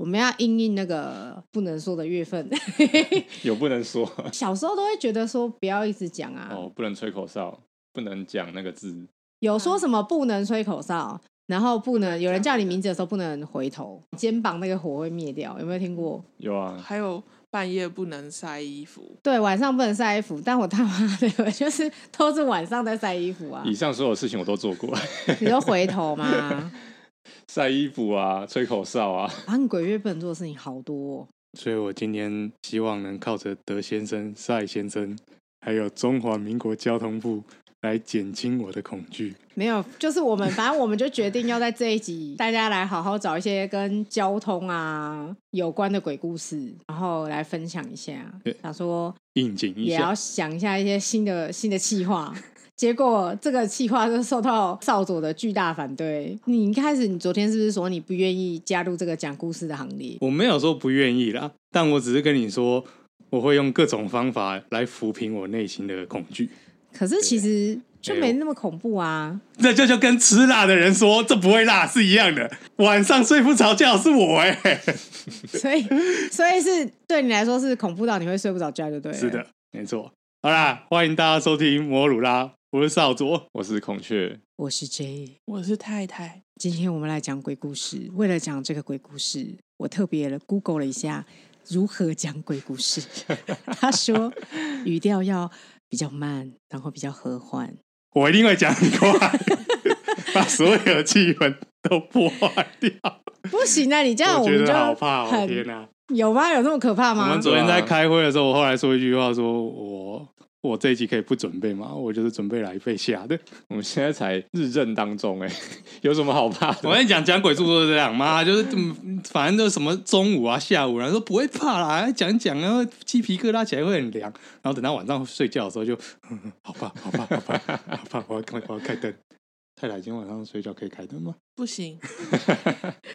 我们要因应那个不能说的月份，有不能说。小时候都会觉得说不要一直讲啊，哦，不能吹口哨，不能讲那个字。有说什么不能吹口哨，然后不能有人叫你名字的时候不能回头，肩膀那个火会灭掉。有没有听过？有啊，还有半夜不能晒衣服，对，晚上不能晒衣服。但我他妈的，我就是都是晚上在晒衣服啊。以上所有事情我都做过。你都回头吗？晒衣服啊，吹口哨啊，啊，你鬼月不能做的事情好多哦。所以我今天希望能靠着德先生、赛先生，还有中华民国交通部来减轻我的恐惧。没有，就是我们，反正我们就决定要在这一集，大家来好好找一些跟交通啊有关的鬼故事，然后来分享一下。想说应景一下，也要想一下一些新的新的计划。结果这个计划就受到少佐的巨大反对。你一开始，你昨天是不是说你不愿意加入这个讲故事的行列？我没有说不愿意啦，但我只是跟你说，我会用各种方法来抚平我内心的恐惧。可是其实就没那么恐怖啊！这就就跟吃辣的人说这不会辣是一样的。晚上睡不着觉是我哎、欸，所以所以是对你来说是恐怖到你会睡不着觉，就对了。是的，没错。好啦，欢迎大家收听摩鲁拉。我是少佐，我是孔雀，我是 J，我是太太。今天我们来讲鬼故事。为了讲这个鬼故事，我特别的 Google 了一下如何讲鬼故事。他说语调要比较慢，然后比较和缓。我一定会讲很快，把所有的气氛都破坏掉。不行啊，你这样我们就好怕哦！天哪，有吗？有那么可怕吗？我们昨天在开会的时候，我后来说一句话，说我。我这一集可以不准备吗？我就是准备来被吓的。我们现在才日正当中，哎，有什么好怕的？我跟你讲，讲鬼故事都是这样嘛，就是反正就什么中午啊、下午，然后说不会怕啦，讲讲，然后鸡皮疙瘩起来会很凉，然后等到晚上睡觉的时候就，好怕，好怕，好怕，好怕，我要开，我要开灯。太太，今天晚上睡觉可以开灯吗？不行。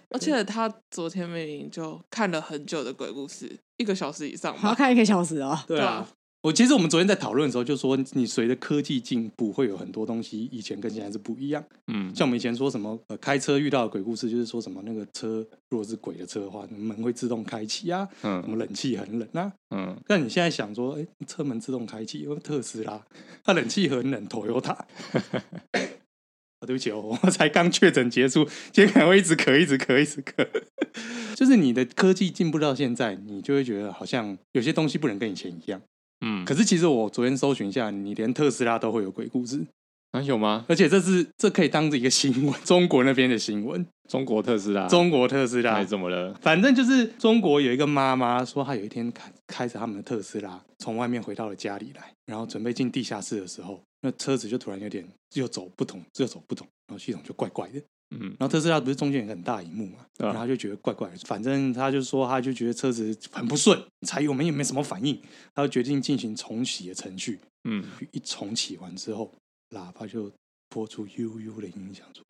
而且他昨天明明就看了很久的鬼故事，一个小时以上，好看一个小时哦。对啊。我其实我们昨天在讨论的时候就说，你随着科技进步，会有很多东西以前跟现在是不一样。嗯，像我们以前说什么，呃，开车遇到的鬼故事，就是说什么那个车如果是鬼的车的话，门会自动开启啊，嗯，什么冷气很冷啊，嗯。但你现在想说，哎，车门自动开启，因为特斯拉它冷气很冷，Toyota。啊，对不起哦，我才刚确诊结束，今天可能会一直咳，一直咳，一直咳。就是你的科技进步到现在，你就会觉得好像有些东西不能跟以前一样。嗯，可是其实我昨天搜寻一下，你连特斯拉都会有鬼故事啊？有吗？而且这是这可以当做一个新闻，中国那边的新闻。中国特斯拉，中国特斯拉，怎么了？反正就是中国有一个妈妈说，她有一天开开着他们的特斯拉从外面回到了家里来，然后准备进地下室的时候，那车子就突然有点又走不同，又走不同，然后系统就怪怪的。嗯，然后特斯拉不是中间有个很大萤幕嘛，然后他就觉得怪怪的，反正他就说他就觉得车子很不顺，柴油门也没什么反应，他就决定进行重启的程序。嗯，一重启完之后，喇叭就播出悠悠的音响，说：“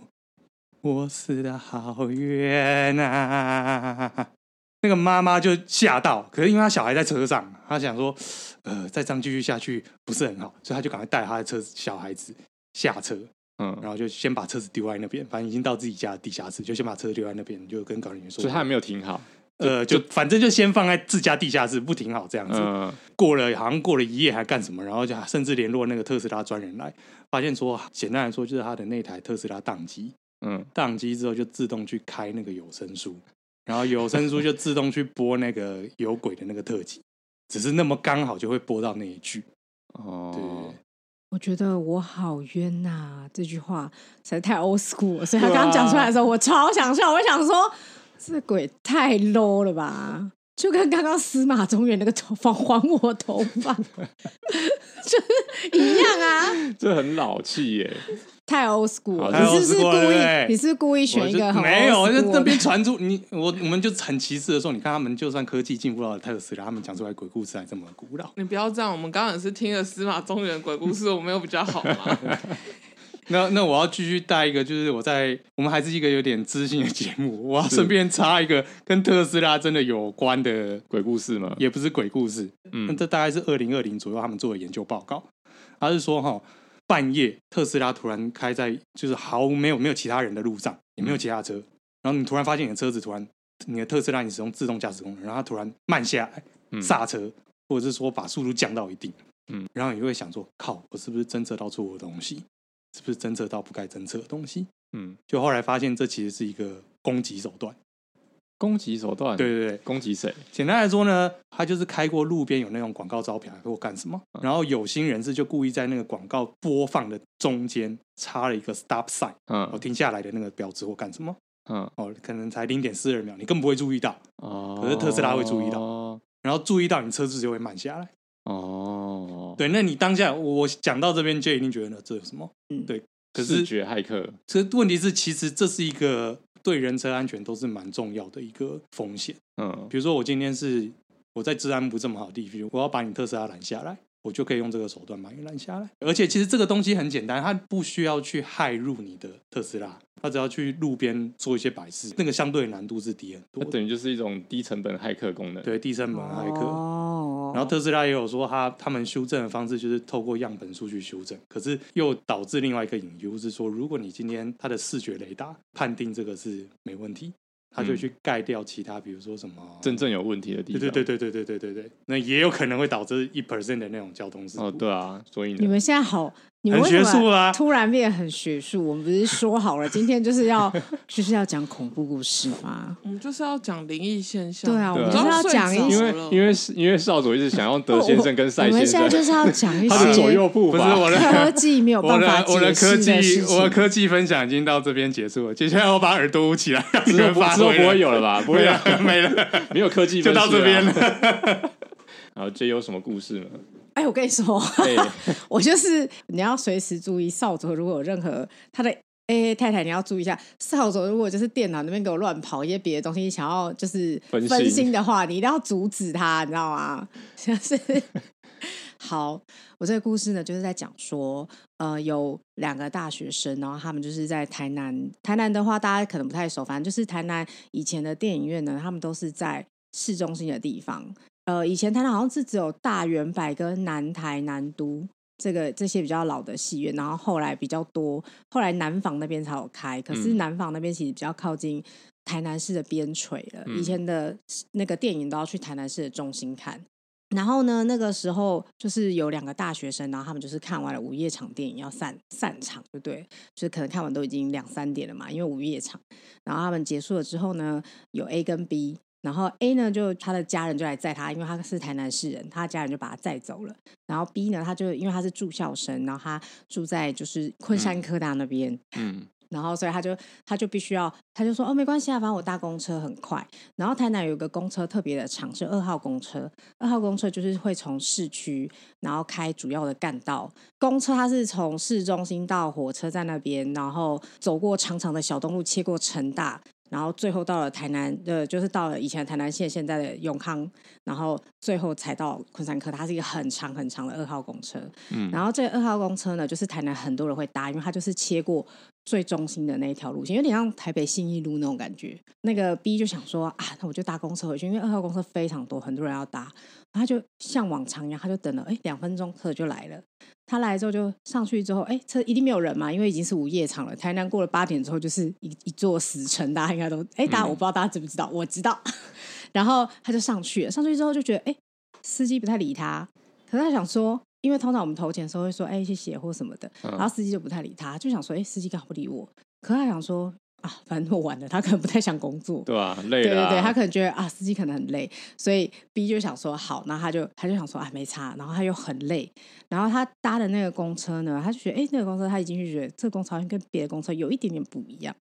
我死的好冤啊！”那个妈妈就吓到，可是因为她小孩在车上，她想说：“呃，再这样继续下去不是很好，所以她就赶快带她的车子小孩子下车。”嗯，然后就先把车子丢在那边，反正已经到自己家的地下室，就先把车子丢在那边，就跟管理员说。所以他还没有停好，呃，就反正就先放在自家地下室不停好这样子。嗯，过了好像过了一夜还干什么，然后就甚至联络那个特斯拉专人来，发现说简单来说就是他的那台特斯拉宕机。嗯，宕机之后就自动去开那个有声书，然后有声书就自动去播那个有鬼的那个特辑，只是那么刚好就会播到那一句。哦，对。我觉得我好冤呐、啊！这句话实在太 old school 了，所以他刚刚讲出来的时候，我超想笑。我想说，这鬼太 low 了吧？就跟刚刚司马中原那个头发还我头发，就是一样啊！这很老气耶。太 old school，你是不是故意？你是故意选一个很没有？那那边传出你我我们就很歧视的时候，你看他们就算科技进步到特斯拉，他们讲出来鬼故事还这么古老。你不要这样，我们刚刚也是听了司马中原鬼故事，我没有比较好吗？那那我要继续带一个，就是我在我们还是一个有点知性的节目，我要顺便插一个跟特斯拉真的有关的鬼故事吗？也不是鬼故事，嗯，那这大概是二零二零左右他们做的研究报告，他是说哈。半夜，特斯拉突然开在就是毫没有没有其他人的路上，也没有其他车，然后你突然发现你的车子突然你的特斯拉你使用自动驾驶功能，然后它突然慢下来嗯。刹车，或者是说把速度降到一定，嗯，然后你就会想说，靠，我是不是侦测到错误的东西？是不是侦测到不该侦测的东西？嗯，就后来发现这其实是一个攻击手段。攻击手段，对对对，攻击谁？简单来说呢，他就是开过路边有那种广告招牌或干什么，然后有心人士就故意在那个广告播放的中间插了一个 stop sign，哦，嗯停下来的那个标志或干什么，嗯。哦，可能才零点四二秒，你根本不会注意到，哦，可是特斯拉会注意到。哦然后注意到你车子就会慢下来。哦，对，那你当下我讲到这边就一定觉得呢这有什么？嗯对，可是视觉骇客，这问题是，其实这是一个对人车安全都是蛮重要的一个风险。嗯比如说，我今天是我在治安不这么好的地区，我要把你特斯拉拦下来，我就可以用这个手段把你拦下来。而且，其实这个东西很简单，它不需要去骇入你的特斯拉，它只要去路边做一些摆设，那个相对难度是低很多它。等于就是一种低成本骇客功能。对，低成本骇客。哦，然后特斯拉也有说他，他他们修正的方式就是透过样本数据修正，可是又导致另外一个隐忧是说，如果你今天它的视觉雷达判定这个是没问题，它就去盖掉其他，比如说什么真正有问题的地方。对对对对对对对对对，那也有可能会导致一 percent 的那种交通事故。哦，对啊，所以你们现在好，你们很为什么学术啊突然变很学术。我们不是说好了，今天就是要就是要讲恐怖故事吗？我们就是要讲灵异现象。对啊，我们就是要讲一些。因为因为因为少佐一直想用德先生跟赛我们先生，现在就是要讲一 他的左些右步伐。不是我的科技没有我办法的我的科技。我的科技分享已经到这边结束了，接下来我把耳朵捂起来，让你之后不们发挥之后不会有了吧？不会没了，了没了，没有科技就到这边了。了。然后这有什么故事呢？哎，我跟你说，哎，我就是你要随时注意扫帚，如果有任何他的。哎，太太，你要注意一下，扫帚如果就是电脑那边给我乱跑一些别的东西，想要就是分心分心的话，你一定要阻止他，你知道吗？就是好，我这个故事呢，就是在讲说，呃，有两个大学生，然后他们就是在台南。台南的话，大家可能不太熟，反正就是台南以前的电影院呢，他们都是在市中心的地方。呃，以前台南好像是只有大圆百跟南台南都这个这些比较老的戏院，然后后来比较多，后来南房那边才有开。可是南房那边其实比较靠近台南市的边陲了，嗯以前的那个电影都要去台南市的中心看。然后呢，那个时候就是有两个大学生，然后他们就是看完了午夜场电影要散散场，对不对？就是可能看完都已经两三点了嘛，因为午夜场。然后他们结束了之后呢，有 A 跟 B，然后 A 呢就他的家人就来载他，因为他是台南市人，他的家人就把他载走了。然后 B 呢，他就因为他是住校生，然后他住在就是昆山科大那边。嗯然后，所以他就他就必须要，他就说哦，没关系啊，反正我搭公车很快。然后台南有一个公车特别的长，是二号公车。二号公车就是会从市区，然后开主要的干道。公车它是从市中心到火车站那边，然后走过长长的小东路，切过成大，然后最后到了台南，呃，就是到了以前台南县现在的永康，然后最后才到昆山科。它是一个很长很长的二号公车。嗯，然后这个二号公车呢，就是台南很多人会搭，因为它就是切过最中心的那一条路线，有点像台北信义路那种感觉。那个 B 就想说啊，那我就搭公车回去，因为二号公车非常多，很多人要搭。然后他就像往常一样，他就等了，哎，两分钟车就来了。他来之后就上去之后，哎，车一定没有人嘛，因为已经是午夜场了。台南过了八点之后就是一一座死城，大家应该都，哎，大家我不知道大家知不知道，我知道。然后他就上去了，上去之后就觉得，哎，司机不太理他，可是他想说。因为通常我们投钱的时候会说“哎，谢谢”或什么的，然后司机就不太理他，就想说：“哎，司机干嘛不理我？”可是他想说：“啊，反正我晚了，他可能不太想工作，对吧？累了，对对对，他可能觉得啊，司机可能很累，所以 B 就想说好，然后他就他就想说啊，没差，然后他又很累，然后他搭的那个公车呢，他就觉得哎，那个公车他已经就觉得这个公车好像跟别的公车有一点点不一样，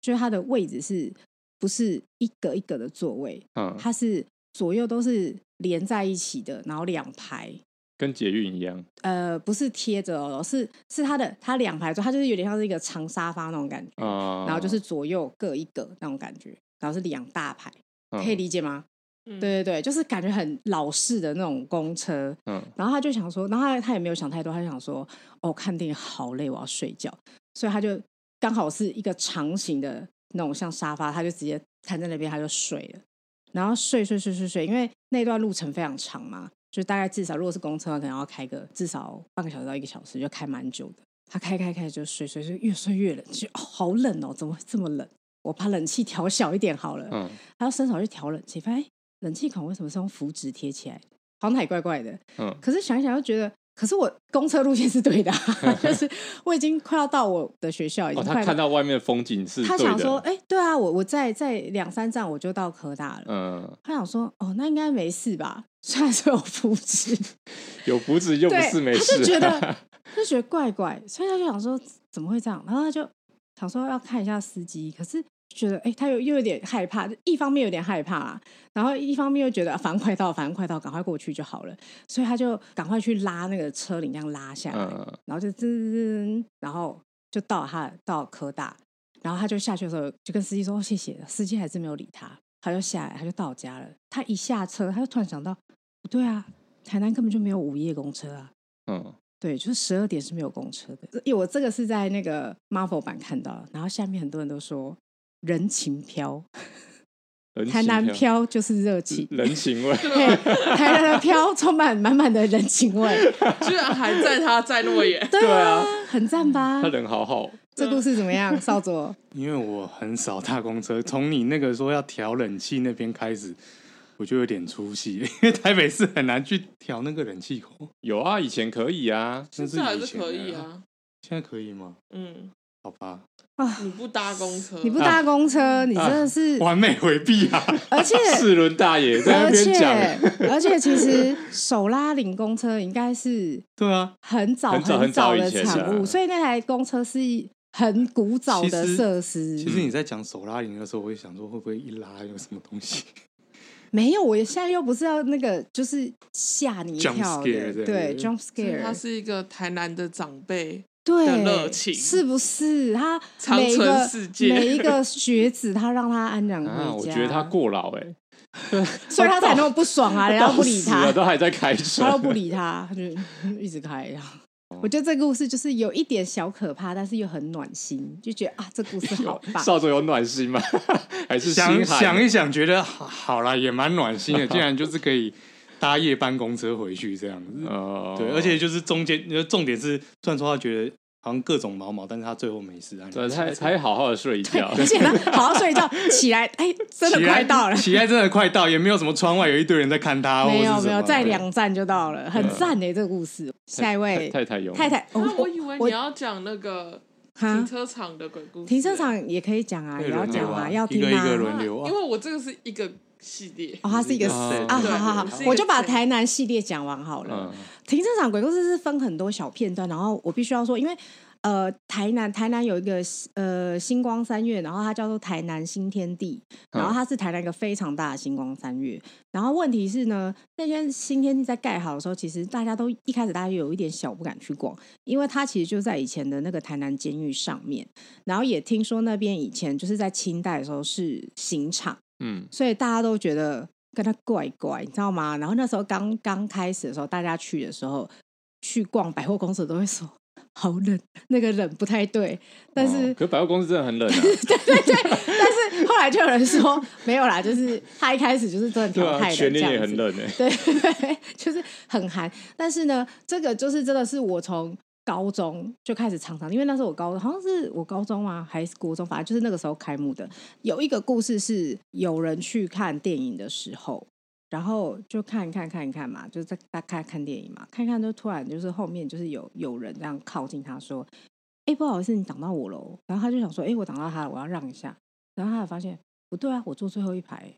就是它的位置是不是一个一个的座位？嗯，它是左右都是连在一起的，然后两排。跟捷运一样，呃，不是贴着哦，是是它的，它两排坐，它就是有点像是一个长沙发那种感觉，哦、然后就是左右各一个那种感觉，然后是两大排，嗯可以理解吗？嗯。对对对，就是感觉很老式的那种公车，嗯，然后他就想说，然后他他也没有想太多，他就想说，哦，看电影好累，我要睡觉，所以他就刚好是一个长形的那种像沙发，他就直接瘫在那边，他就睡了，然后睡睡睡睡睡，因为那段路程非常长嘛。就大概至少，如果是公车，可能要开个至少半个小时到一个小时，就开蛮久的。他开开开就睡睡睡，越睡越冷，就哦好冷哦，怎么会这么冷？我把冷气调小一点好了。嗯，他要伸手去调冷气，发现冷气孔为什么是用符纸贴起来？好像还怪怪的。嗯，可是想一想又觉得，可是我公车路线是对的，啊，就是我已经快要到我的学校，已经快，哦，他看到外面的风景是。他想说，哎、欸，对啊，我我在在两三站我就到科大了。嗯，他想说，哦，那应该没事吧？虽然说有福祉，有福祉又不是没事，啊，他就觉得 就觉得怪怪，所以他就想说怎么会这样？然后他就想说要看一下司机，可是觉得哎、欸，他又又有点害怕，一方面有点害怕啦，然后一方面又觉得反正快到，反正快到，赶快过去就好了，所以他就赶快去拉那个车铃，这样拉下来，嗯、然后就滋滋，然后就到他到科大，然后他就下去的时候就跟司机说、哦、谢谢，司机还是没有理他，他就下来，他就到家了。他一下车，他就突然想到。不对啊，台南根本就没有午夜公车啊。嗯，对，就是十二点是没有公车的。因为我这个是在那个 Marvel 版看到，然后下面很多人都说人情飘，台南飘就是热情，人情味。对，台南的飘充满满满的人情味，居然还在他在那么远。对啊，很赞吧？他人好好。这故事怎么样，少佐？因为我很少搭公车，从你那个说要调冷气那边开始。我就有点出戏，因为台北市很难去调那个冷气口。有啊，以前可以啊，现在还是可以啊。现在可以吗？嗯，好吧。啊，你不搭公车，你不搭公车，啊、你真的是、啊、完美回避啊！而且 四轮大爷在那边讲，而且其实手拉领公车应该是对啊，很早很早很早的产产物，所以那台公车是很古早的设施。其实你在讲手拉领的时候，我会想说会不会一拉有什么东西？没有，我现在又不是要那个，就是吓你一跳的，jump scare, 对，对，jump scare。他是一个台南的长辈，对，热情是不是？他每一个每一个学子，他让他安然回家。啊、我觉得他过劳哎、欸，所以他才那么不爽啊！人家不理他，都还在开车，他都不理他，他就一直开呀。我觉得这个故事就是有一点小可怕，但是又很暖心，就觉得啊，这故事好棒。少佐有暖心吗？还是想想一想，觉得好啦，也蛮暖心的。竟然就是可以搭夜班公车回去这样。子，哦、对，而且就是中间，重点是，虽然说他觉得。好像各种毛毛，但是他最后没事啊。对，他他好好的睡一觉，而且他好好睡一觉，起来，哎，真的快到了，起来真的快到，也没有什么窗外有一堆人在看他，没有没有，再两站就到了，很赞的这个故事。下一位。太太有太太，那我以为你要讲那个停车场的鬼故事，停车场也可以讲啊，也要讲啊，要听啊，一个一个轮流啊，因为我这个是一个。系列哦，它是一个啊，好好好，我就把台南系列讲完好了。停车场鬼故事是分很多小片段，然后我必须要说，因为呃，台南台南有一个呃星光三月，然后它叫做台南新天地，然后它是台南一个非常大的星光三月。然后问题是呢，那间新天地在盖好的时候，其实大家都一开始大家有一点小不敢去逛，因为它其实就在以前的那个台南监狱上面，然后也听说那边以前就是在清代的时候是刑场。嗯，所以大家都觉得跟他怪怪，你知道吗？然后那时候刚刚开始的时候，大家去的时候去逛百货公司都会说好冷，那个冷不太对。但是，哦、可是百货公司真的很冷、啊，对对对。但是后来就有人说没有啦，就是他一开始就是真的调太冷，全年也很冷哎，对对，就是很寒。但是呢，这个就是真的是我从。高中就开始常常，因为那时候我高中好像是我高中嘛，还是国中，反正就是那个时候开幕的。有一个故事是有人去看电影的时候，然后就看一看看一看嘛，就是在大看看电影嘛，看一看就突然就是后面就是有有人这样靠近他说：“哎，不好意思，你挡到我喽。”然后他就想说：“哎，我挡到他了，我要让一下。”然后他才发现不对啊，我坐最后一排。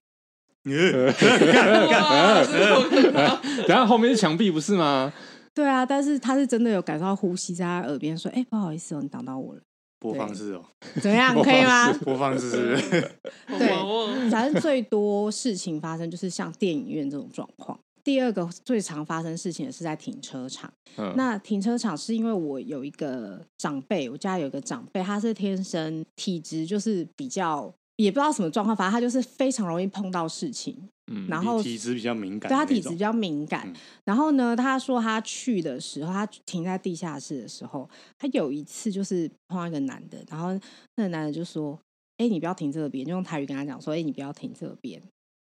然后后面是墙壁不是吗？对啊，但是他是真的有感受到呼吸在他耳边说：“哎，不好意思哦，你挡到我了。”播放式哦，怎么样？可以吗？播放式是。对，反正最多事情发生就是像电影院这种状况。第二个最常发生事情的是在停车场。嗯。那停车场是因为我有一个长辈，我家有一个长辈，他是天生体质就是比较。也不知道什么状况，反正他就是非常容易碰到事情，嗯，然后体质比较敏感，对他体质比较敏感。嗯、然后呢，他说他去的时候，他停在地下室的时候，他有一次就是碰到一个男的，然后那个男的就说：“哎，你不要停这边。”就用台语跟他讲说：“哎，你不要停这边。”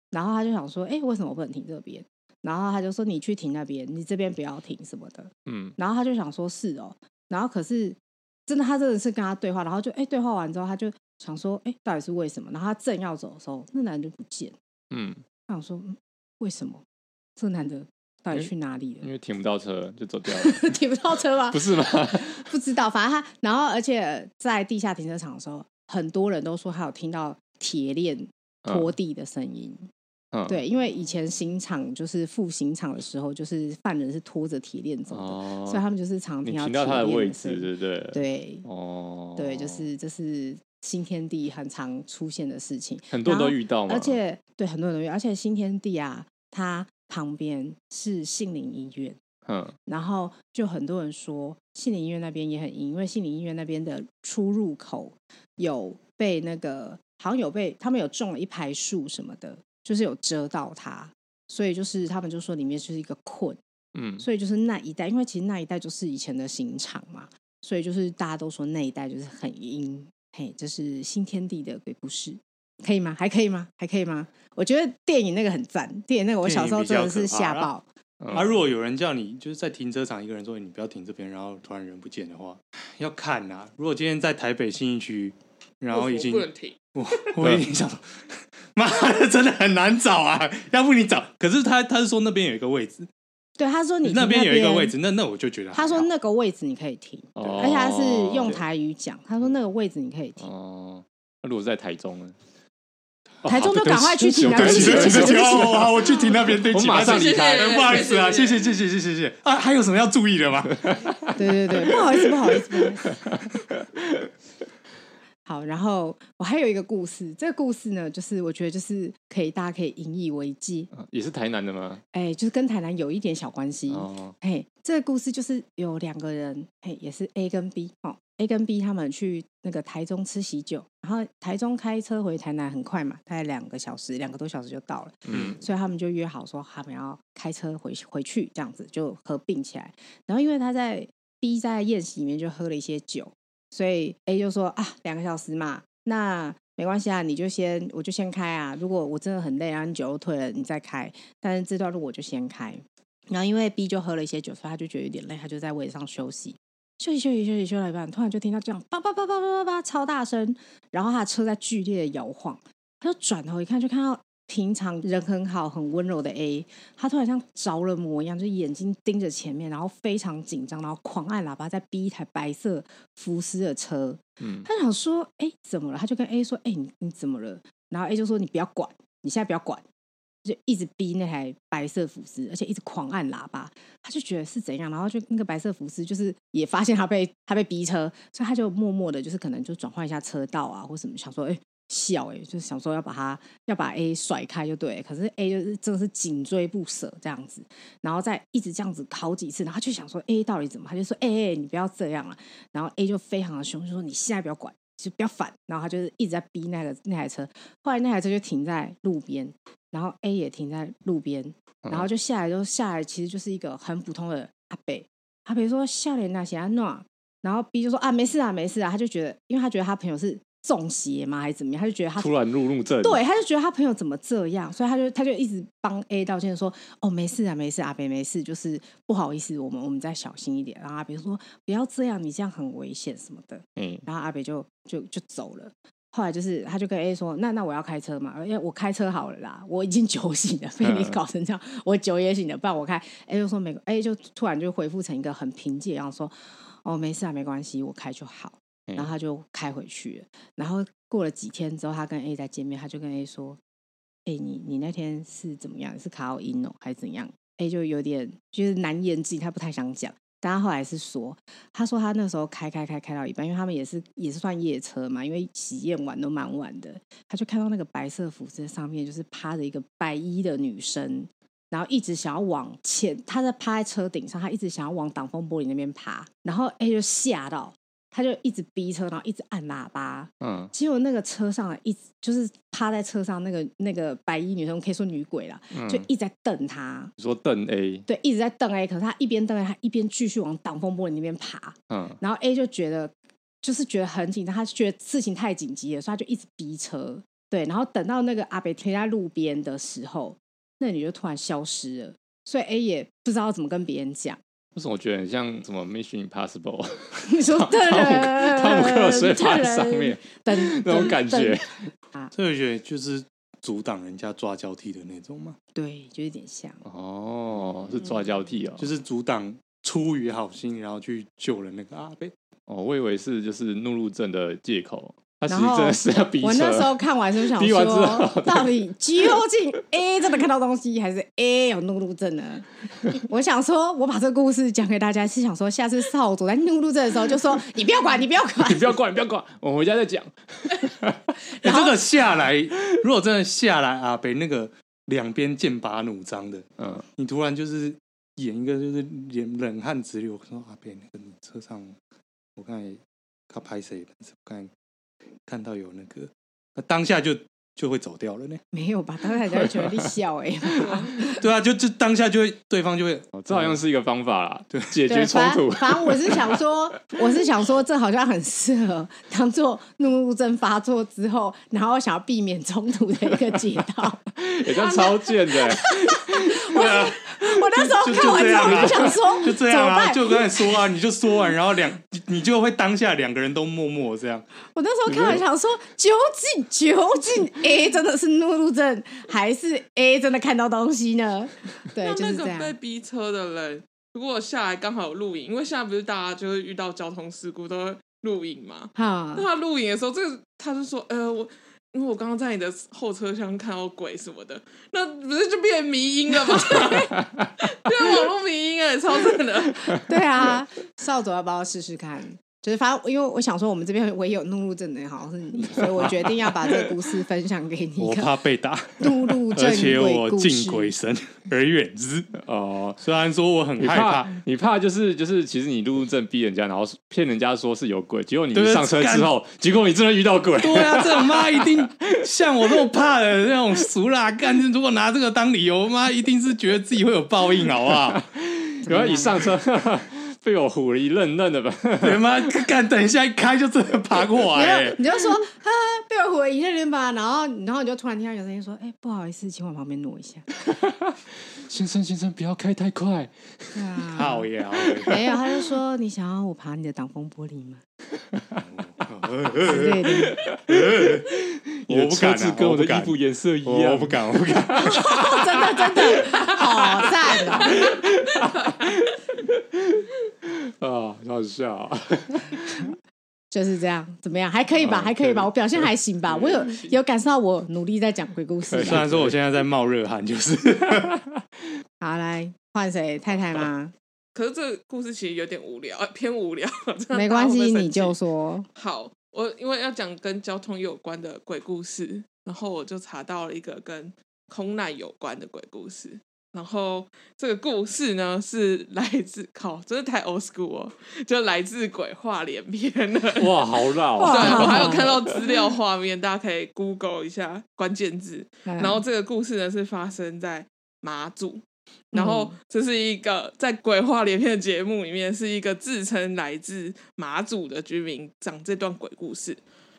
然后他就想说：“哎，为什么我不能停这边？”然后他就说：“你去停那边，你这边不要停什么的。”嗯，然后他就想说：“是哦。”然后可是真的，他真的是跟他对话，然后就哎，对话完之后，他就。想说，哎，到底是为什么？然后他正要走的时候，那男的就不见。嗯，他想说，嗯，为什么？这个男的到底去哪里了？因为停不到车就走掉了，停不到车吗？不是吗？不知道，反正他，然后而且在地下停车场的时候，很多人都说他有听到铁链拖地的声音。嗯嗯、对，因为以前刑场就是赴刑场的时候，就是犯人是拖着铁链走的，哦，所以他们就是常听到，他的位置，对不对？对，哦，对，就是这是新天地很常出现的事情，很多人都遇到嘛。而且对很多人都遇到，而且新天地啊，它旁边是杏林医院，嗯，然后就很多人说杏林医院那边也很阴，因为杏林医院那边的出入口有被那个好像有被他们有种了一排树什么的。就是有遮到它，所以就是他们就说里面就是一个困，嗯，所以就是那一带，因为其实那一带就是以前的刑场嘛，所以就是大家都说那一带就是很阴，嘿，这是新天地的鬼故事，可以吗？还可以吗？还可以吗？我觉得电影那个很赞，电影那个我小时候真的是吓爆。啊，如果有人叫你就是在停车场一个人说你不要停这边，然后突然人不见的话，要看啊。如果今天在台北信义区，然后已经。我我已经想说，妈的，真的很难找啊！要不你找，可是他他是说那边有一个位置，对，他说你那边有一个位置，那那我就觉得。他说那个位置你可以停，而且他是用台语讲，他说那个位置你可以停。那如果在台中呢？台中就赶快去停。对对对，好，我我去停那边，我马上离开。不好意思啊，谢谢谢谢谢谢谢谢。啊，还有什么要注意的吗？对对对，不好意思不好意思不好意思。好，然后我还有一个故事，这个故事呢，就是我觉得就是可以，大家可以引以为戒。也是台南的吗？哎，就是跟台南有一点小关系。哦，哎，这个故事就是有两个人，哎，也是 A 跟 B 哦，A 跟 B 他们去那个台中吃喜酒，然后台中开车回台南很快嘛，大概两个小时，两个多小时就到了。嗯，所以他们就约好说他们要开车回回去，这样子就合并起来。然后因为他在 B 在宴席里面就喝了一些酒。所以 A 就说啊，两个小时嘛，那没关系啊，你就先，我就先开啊。如果我真的很累，然后你酒又退了，你再开。但是这段路我就先开。然后因为 B 就喝了一些酒，所以他就觉得有点累，他就在位置上休息，休息休息休息休息了一半，突然就听到这样叭叭叭叭叭叭叭超大声，然后他的车在剧烈的摇晃，他就转头一看，就看到。平常人很好、很温柔的 A，他突然像着了魔一样，就眼睛盯着前面，然后非常紧张，然后狂按喇叭，在逼一台白色福斯的车。嗯，他想说：“哎，怎么了？”他就跟 A 说：“哎，你你怎么了？”然后 A 就说：“你不要管，你现在不要管。”就一直逼那台白色福斯，而且一直狂按喇叭。他就觉得是怎样，然后就那个白色福斯就是也发现他被他被逼车，所以他就默默的，就是可能就转换一下车道啊，或什么，想说：“哎。”笑哎、欸，就是想说要把他要把 A 甩开就对，可是 A 就是真的是紧追不舍这样子，然后再一直这样子好几次，然后就想说 A 到底怎么？他就说哎哎、欸欸，你不要这样了。然后 A 就非常的凶，就说你现在不要管，就不要烦。然后他就是一直在逼那个那台车，后来那台车就停在路边，然后 A 也停在路边，然后就下来就下来，其实就是一个很普通的阿伯。阿北说笑脸那些啊那，然后 B 就说啊没事啊没事啊，他就觉得，因为他觉得他朋友是。中邪吗？还是怎么样？他就觉得他突然路怒症，对，他就觉得他朋友怎么这样，所以他就他就一直帮 A 道歉说：“哦，没事啊，没事，阿北没事，就是不好意思，我们我们再小心一点。”然后阿北说：“不要这样，你这样很危险什么的。”嗯，然后阿北就就就走了。后来就是他就跟 A 说：“那那我要开车嘛，因为我开车好了啦，我已经酒醒了，被你搞成这样，我酒也醒了，不然我开。”A 就说：“没，A 就突然就回复成一个很平静，然后说：‘哦，没事啊，没关系，我开就好。’然后他就开回去了，然后。过了几天之后，他跟 A 再见面，他就跟 A 说：“哎，你你那天是怎么样？是卡奥音哦，还是怎样？”A 就有点就是难言之隐，他不太想讲。但他后来是说，他说他那时候开开开开到一半，因为他们也是也是算夜车嘛，因为喜宴完都蛮晚的，他就看到那个白色服饰上面就是趴着一个白衣的女生，然后一直想要往前，他在趴在车顶上，他一直想要往挡风玻璃那边爬，然后 A 就吓到。他就一直逼车，然后一直按喇叭。嗯，结果那个车上一直就是趴在车上那个那个白衣女生，可以说女鬼啦，嗯、就一直在瞪他。你说瞪 A？对，一直在瞪 A。可是他一边瞪 A，他一边继续往挡风玻璃那边爬。嗯，然后 A 就觉得就是觉得很紧张，他觉得事情太紧急了，所以他就一直逼车。对，然后等到那个阿北停在路边的时候，那女就突然消失了，所以 A 也不知道怎么跟别人讲。为什么我觉得很像什么 Mission Impossible？你说的人，汤姆克鲁斯趴在上面，等那种感觉。所以我觉得就是阻挡人家抓交替的那种嘛。对，就有点像。哦，是抓交替哦，就是阻挡出于好心，然后去救了那个阿贝。哦，我以为是就是怒路症的借口。他其然后实真的是要逼。我那时候看完是想逼完之说，到底究竟 A 真的看到东西，还是 A 有怒路症呢？我想说，我把这个故事讲给大家，是想说，下次少主在怒路症的时候，就说 你不要管，你不要管，你不要管，你不要管，我回家再讲。你这个下来，如果真的下来啊，被那个两边剑拔弩张的，嗯，你突然就是演一个就是脸冷汗直流，说阿北那个车上，我刚才他拍谁？但是我刚才。看到有那个，那当下就就会走掉了呢？没有吧？当下就会觉得你笑哎、欸，对啊，就就当下就会对方就会，哦，这好像是一个方法啦，对，解决冲突。反正我是想说，我是想说，这好像很适合当做怒怒症发作之后，然后想要避免冲突的一个解套。也叫超贱的，对啊。我那时候看完之后，我就想说，就这样啊，就刚才说啊，你就说完，然后两你就会当下两个人都默默这样。我那时候看完想说，究竟究竟 A 真的是怒路症，还是 A 真的看到东西呢？对，那就是这样。那个被逼车的人，如果下来刚好有录影，因为现在不是大家就是遇到交通事故都会录影嘛？哈，那他录影的时候，这个他就说，呃，我。因为我刚刚在你的后车厢看到鬼什么的，那不是就变迷因了吗？变网络迷因哎，超正的。对啊，少佐要不要试试看？就是反正，因为我想说，我们这边唯有怒路症的人好像是你，所以我决定要把这个故事分享给你。我怕被打，怒路症，而且我敬鬼神而远之。哦，虽然说我很害怕，你怕就是就是，其实你怒路症逼人家，然后骗人家说是有鬼，结果你上车之后，结果你真的遇到鬼。对啊，这种妈一定像我那么怕的那种俗辣干，如果拿这个当理由，妈一定是觉得自己会有报应，好不好？然后一上车。被我唬了一愣愣的吧？你妈？干，等一下一开就真的爬过来、欸你，就说哈，被我唬了一愣愣吧。然后，然后你就突然听到有声音说：“哎、欸，不好意思，请往旁边挪一下。”先生，先生，不要开太快。啊，好呀，没有，他就说：“你想要我爬你的挡风玻璃吗？”之类的。我不敢，跟我的衣服颜色一样，我不敢，我不敢。真的，真的，好赞啊！啊，好笑啊！就是这样，怎么样？还可以吧？还可以吧？我表现还行吧？我有有感受到我努力在讲鬼故事。虽然说我现在在冒热汗，就是。好，来换谁？太太吗？可是这个故事其实有点无聊，偏无聊。没关系，你就说。好，我因为要讲跟交通有关的鬼故事，然后我就查到了一个跟空难有关的鬼故事。然后这个故事呢，是来自靠，真的太 old school 哦，就来自鬼话连篇的。哇，好老！对，我还有看到资料画面，大家可以 Google 一下关键字。然后这个故事呢，是发生在马祖，然后这是一个在鬼话连篇的节目里面，是一个自称来自马祖的居民讲这段鬼故事。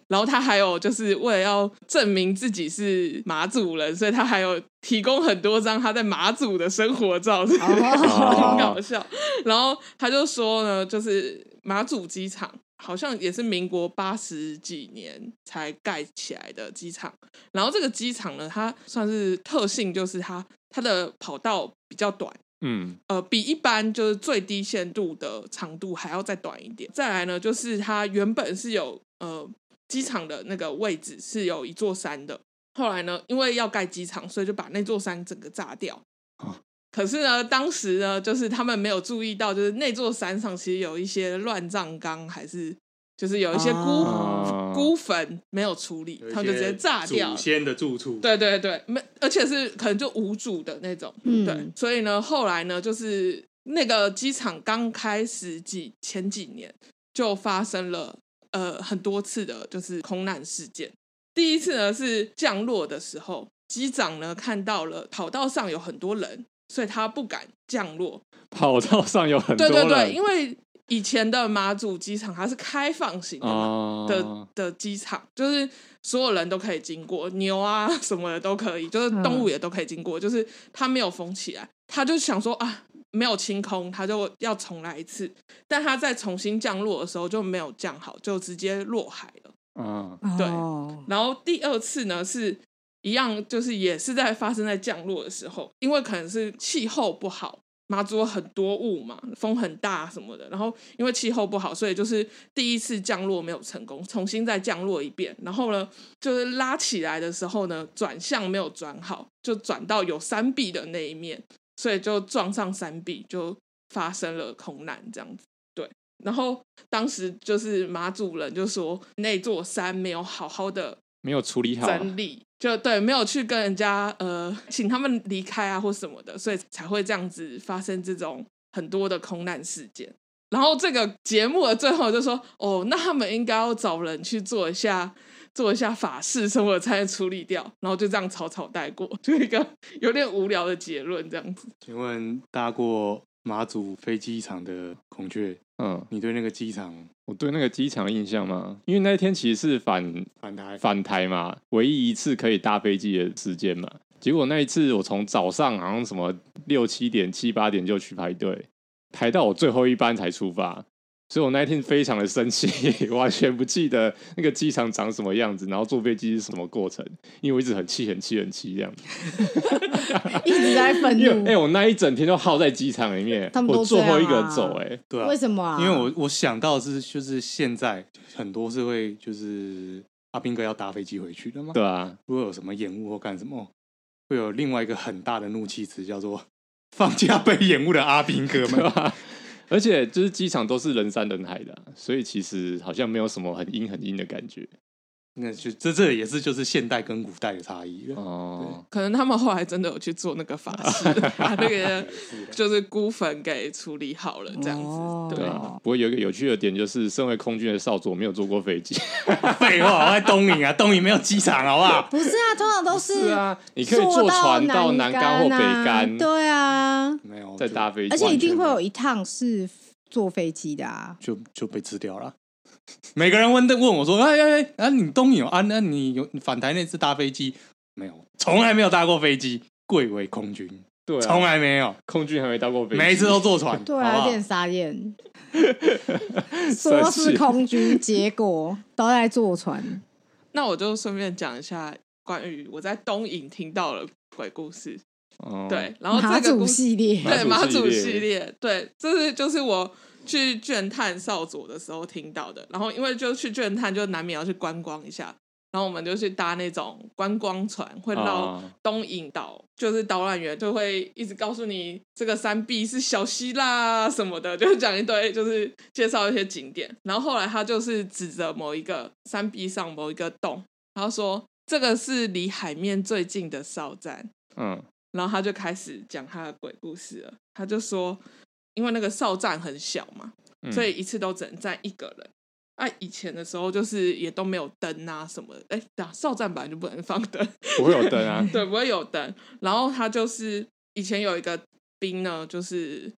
然后他还有就是为了要证明自己是马祖人，所以他还有提供很多张他在马祖的生活照，很、oh. 搞笑。然后他就说呢，就是马祖机场好像也是民国八十几年才盖起来的机场。然后这个机场呢，它算是特性就是它它的跑道比较短，嗯，呃，比一般就是最低限度的长度还要再短一点。再来呢，就是它原本是有呃。机场的那个位置是有一座山的，后来呢，因为要盖机场，所以就把那座山整个炸掉。可是呢，当时呢，就是他们没有注意到，就是那座山上其实有一些乱葬岗，还是就是有一些孤、啊、孤坟没有处理，他们就直接炸掉。祖先的住处。对对对，没，而且是可能就无主的那种。嗯、对，所以呢，后来呢，就是那个机场刚开始几前几年就发生了。呃，很多次的就是空难事件。第一次呢是降落的时候，机长呢看到了跑道上有很多人，所以他不敢降落。跑道上有很多人，对对对，因为以前的马祖机场它是开放型的的的机场，就是所有人都可以经过，牛啊什么的都可以，就是动物也都可以经过，嗯、就是它没有封起来，他就想说啊。没有清空，他就要重来一次。但他在重新降落的时候就没有降好，就直接落海了。嗯，对。然后第二次呢是一样，就是也是在发生在降落的时候，因为可能是气候不好。马祖很多雾嘛，风很大什么的，然后因为气候不好，所以就是第一次降落没有成功，重新再降落一遍。然后呢，就是拉起来的时候呢，转向没有转好，就转到有山壁的那一面，所以就撞上山壁，就发生了空难这样子。对，然后当时就是马祖人就说那座山没有好好的没有处理好整理。就对，没有去跟人家呃，请他们离开啊，或什么的，所以才会这样子发生这种很多的空难事件。然后这个节目的最后就说，哦，那他们应该要找人去做一下，做一下法事什么才能处理掉。然后就这样草草带过，就一个有点无聊的结论这样子。请问搭过马祖飞机场的孔雀？嗯，你对那个机场，我对那个机场印象吗？因为那一天其实是返返台返台嘛，唯一一次可以搭飞机的时间嘛。结果那一次我从早上好像什么六七点七八点就去排队，排到我最后一班才出发。所以我那一天非常的生气，完全不记得那个机场长什么样子，然后坐飞机是什么过程，因为我一直很气、很气、很气这样子，一直在愤怒。哎、欸，我那一整天都耗在机场里面，他们都、啊、我最后一个人走、欸，哎，对啊，为什么啊？因为我我想到是就是现在很多是会就是阿兵哥要搭飞机回去的嘛，对啊，如果有什么延误或干什么，会有另外一个很大的怒气词叫做放假被延误的阿兵哥们。而且就是机场都是人山人海的，所以其实好像没有什么很阴很阴的感觉。那就这这也是就是现代跟古代的差异哦。可能他们后来真的有去做那个法事，把那个就是孤坟给处理好了，这样子。哦、对。不过有一个有趣的点就是，身为空军的少佐没有坐过飞机。废话，我在东营啊，东营没有机场，好不好？不是啊，通常都是。是啊，你可以坐船到南竿或北竿。对啊。没有。再搭飞机。而且一定会有一趟是坐飞机的啊。就就被吃掉了。每个人问问我说：“哎哎哎，啊，你东有啊？那你有返台那次搭飞机没有？从来没有搭过飞机，贵为空军，对、啊，从来没有，空军还没搭过飞机，每一次都坐船，对啊，有点傻眼。说是空军，结果都在坐船。那我就顺便讲一下关于我在东影听到了鬼故事。哦，对，然后这个系列，对马祖系列，对，这是就是我。”去倦探少佐的时候听到的，然后因为就去倦探，就难免要去观光一下，然后我们就去搭那种观光船，会到东引岛，哦、就是导览员就会一直告诉你这个山壁是小溪啦什么的，就讲一堆，就是介绍一些景点。然后后来他就是指着某一个山壁上某一个洞，然后说这个是离海面最近的哨站，嗯，然后他就开始讲他的鬼故事了，他就说。因为那个哨站很小嘛，所以一次都只能站一个人。啊，以前的时候就是也都没有灯啊什么的。哎，对啊，哨站本来就不能放灯，不会有灯啊。对，不会有灯。然后他就是以前有一个兵呢，就是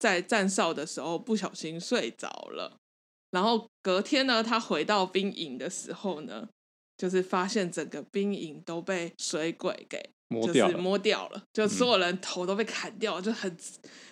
在站哨的时候不小心睡着了。然后隔天呢，他回到兵营的时候呢，就是发现整个兵营都被水鬼给。摸掉就是摸掉了，就所有人头都被砍掉，嗯、就很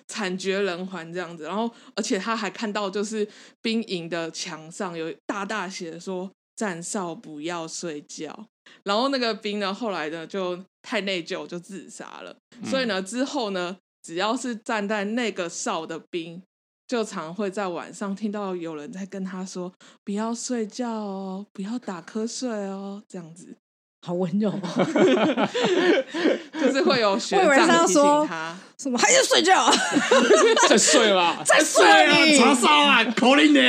惨绝人寰这样子。然后，而且他还看到，就是兵营的墙上有大大写说“站哨不要睡觉”。然后那个兵呢，后来呢就太内疚，就自杀了。嗯、所以呢，之后呢，只要是站在那个哨的兵，就常会在晚上听到有人在跟他说：“不要睡觉哦，不要打瞌睡哦。”这样子。好温柔，就是会有学长提醒他。什么，还是睡觉，再睡吧，再睡。啊，长哨啊，口令的。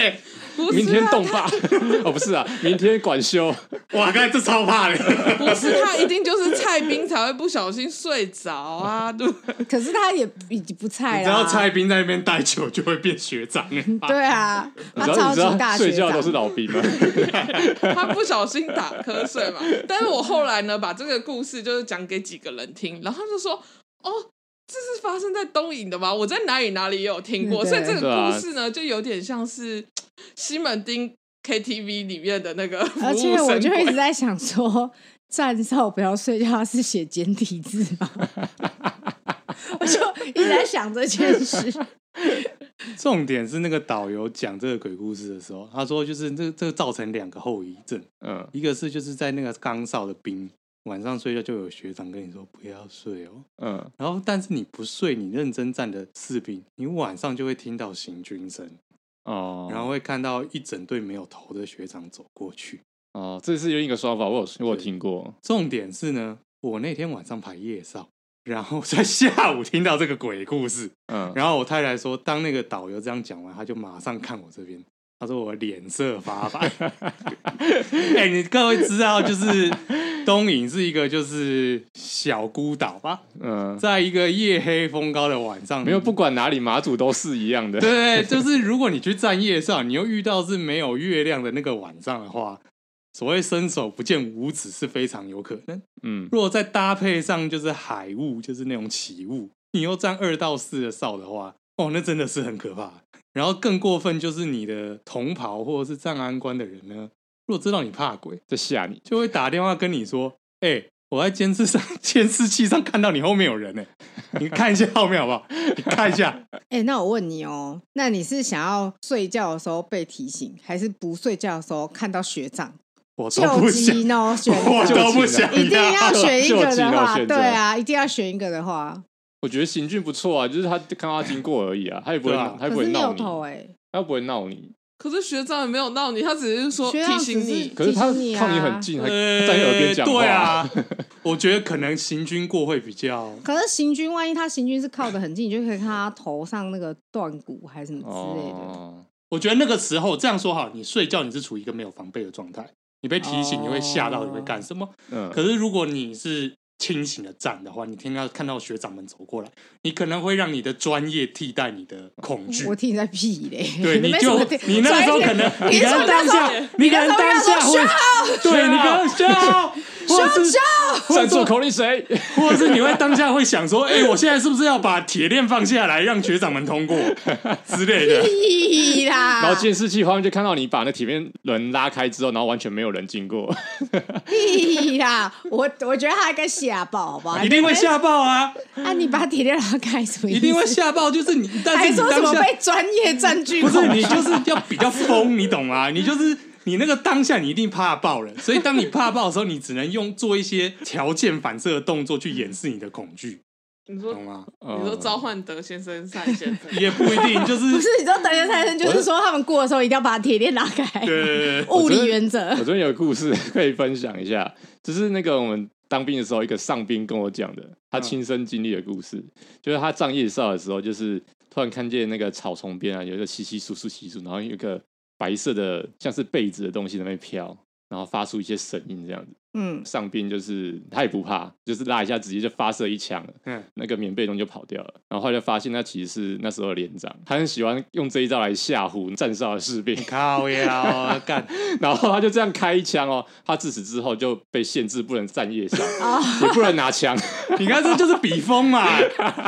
明天动霸 哦，不是啊，明天管休。哇，刚才这超怕的。不是他，一定就是蔡兵才会不小心睡着啊，对。可是他也已经不菜了。只要蔡兵在那边待久，就会变学长。对啊，他超级大学长。睡觉都是老兵吗？他不小心打瞌睡嘛。但是我后来呢，把这个故事就是讲给几个人听，然后他就说：“哦。”这是发生在东影的吗？我在哪里哪里也有听过，所以这个故事呢，就有点像是西门町 KTV 里面的那个。而且我就一直在想说，站哨不要睡觉，他是写简体字吗？我就一直在想这件事。重点是那个导游讲这个鬼故事的时候，他说就是这这个造成两个后遗症，嗯，一个是就是在那个岗哨的兵晚上睡觉就有学长跟你说不要睡哦，嗯，然后但是你不睡，你认真站的士兵，你晚上就会听到行军声哦，然后会看到一整队没有头的学长走过去哦，这是另一个说法，我有我有听过。重点是呢，我那天晚上排夜哨。然后在下午听到这个鬼故事，嗯，然后我太太说，当那个导游这样讲完，他就马上看我这边，他说我脸色发白。哎、欸，你各位知道，就是东引是一个就是小孤岛吧？嗯，在一个夜黑风高的晚上，没有不管哪里马祖都是一样的。对，就是如果你去站夜哨，你又遇到是没有月亮的那个晚上的话。所谓伸手不见五指是非常有可能。嗯，如果再搭配上就是海雾，就是那种起雾，你又站二到四的哨的话，哦，那真的是很可怕。然后更过分就是你的同袍或者是站安官的人呢，如果知道你怕鬼，就吓你，就会打电话跟你说：“哎、欸，我在监视上 监视器上看到你后面有人呢，你看一下后面好不好？你看一下。”哎，那我问你哦，那你是想要睡觉的时候被提醒，还是不睡觉的时候看到学长？我都不想，我都不想，一定要选一个的话，对啊，一定要选一个的话，我觉得行俊不错啊，就是他看到他经过而已啊，他也不会，他不会闹你，他不会闹你。可是学长也没有闹你，他只是说提醒你，可是他靠你很近，还在你耳边讲话。对啊，我觉得可能行军过会比较。可是行军，万一他行军是靠得很近，你就可以看他头上那个断骨还是什么之类的。我觉得那个时候这样说好，你睡觉你是处于一个没有防备的状态。你被提醒，你会吓到，你会干什么？嗯，可是如果你是清醒的站的话，你听到看到学长们走过来，你可能会让你的专业替代你的恐惧。我听你在屁嘞！对，你 就你那个时候可能，你可能当下，你可能当下会，对，你不要笑。学长，在做口令谁？或者是你会当下会想说：“哎，我现在是不是要把铁链放下来，让学长们通过 之类的？”啦。然后监视器画面就看到你把那铁链轮拉开之后，然后完全没有人经过。啦，我我觉得他应该吓爆，好不好？一定会吓爆啊！啊，你把铁链拉开什么意思？一定会吓爆，就是你，但是你还说什么被专业占据？不是，你就是要比较疯，你懂吗？你就是。你那个当下，你一定怕爆了，所以当你怕爆的时候，你只能用做一些条件反射的动作去掩饰你的恐惧。你说懂吗？你说召唤德先生、赛先生也不一定，就是不是你说德先生、赛先生，就是说他们过的时候一定要把铁链拉开。对对对，物理原则。我这边有个故事 可以分享一下，就是那个我们当兵的时候，一个上兵跟我讲的，他亲身经历的故事，就是他上夜哨的时候，就是突然看见那个草丛边啊，有一个稀稀疏疏、稀疏，然后有一个。白色的像是被子的东西在那飘，然后发出一些声音，这样子。嗯，上兵就是他也不怕，就是拉一下直接就发射一枪，嗯，那个棉被中就跑掉了。然后后来就发现他其实是那时候的连长，他很喜欢用这一招来吓唬站哨的士兵。靠呀，干！然后他就这样开一枪哦，他自此之后就被限制不能站夜哨，也不能拿枪。你看这就是笔锋嘛，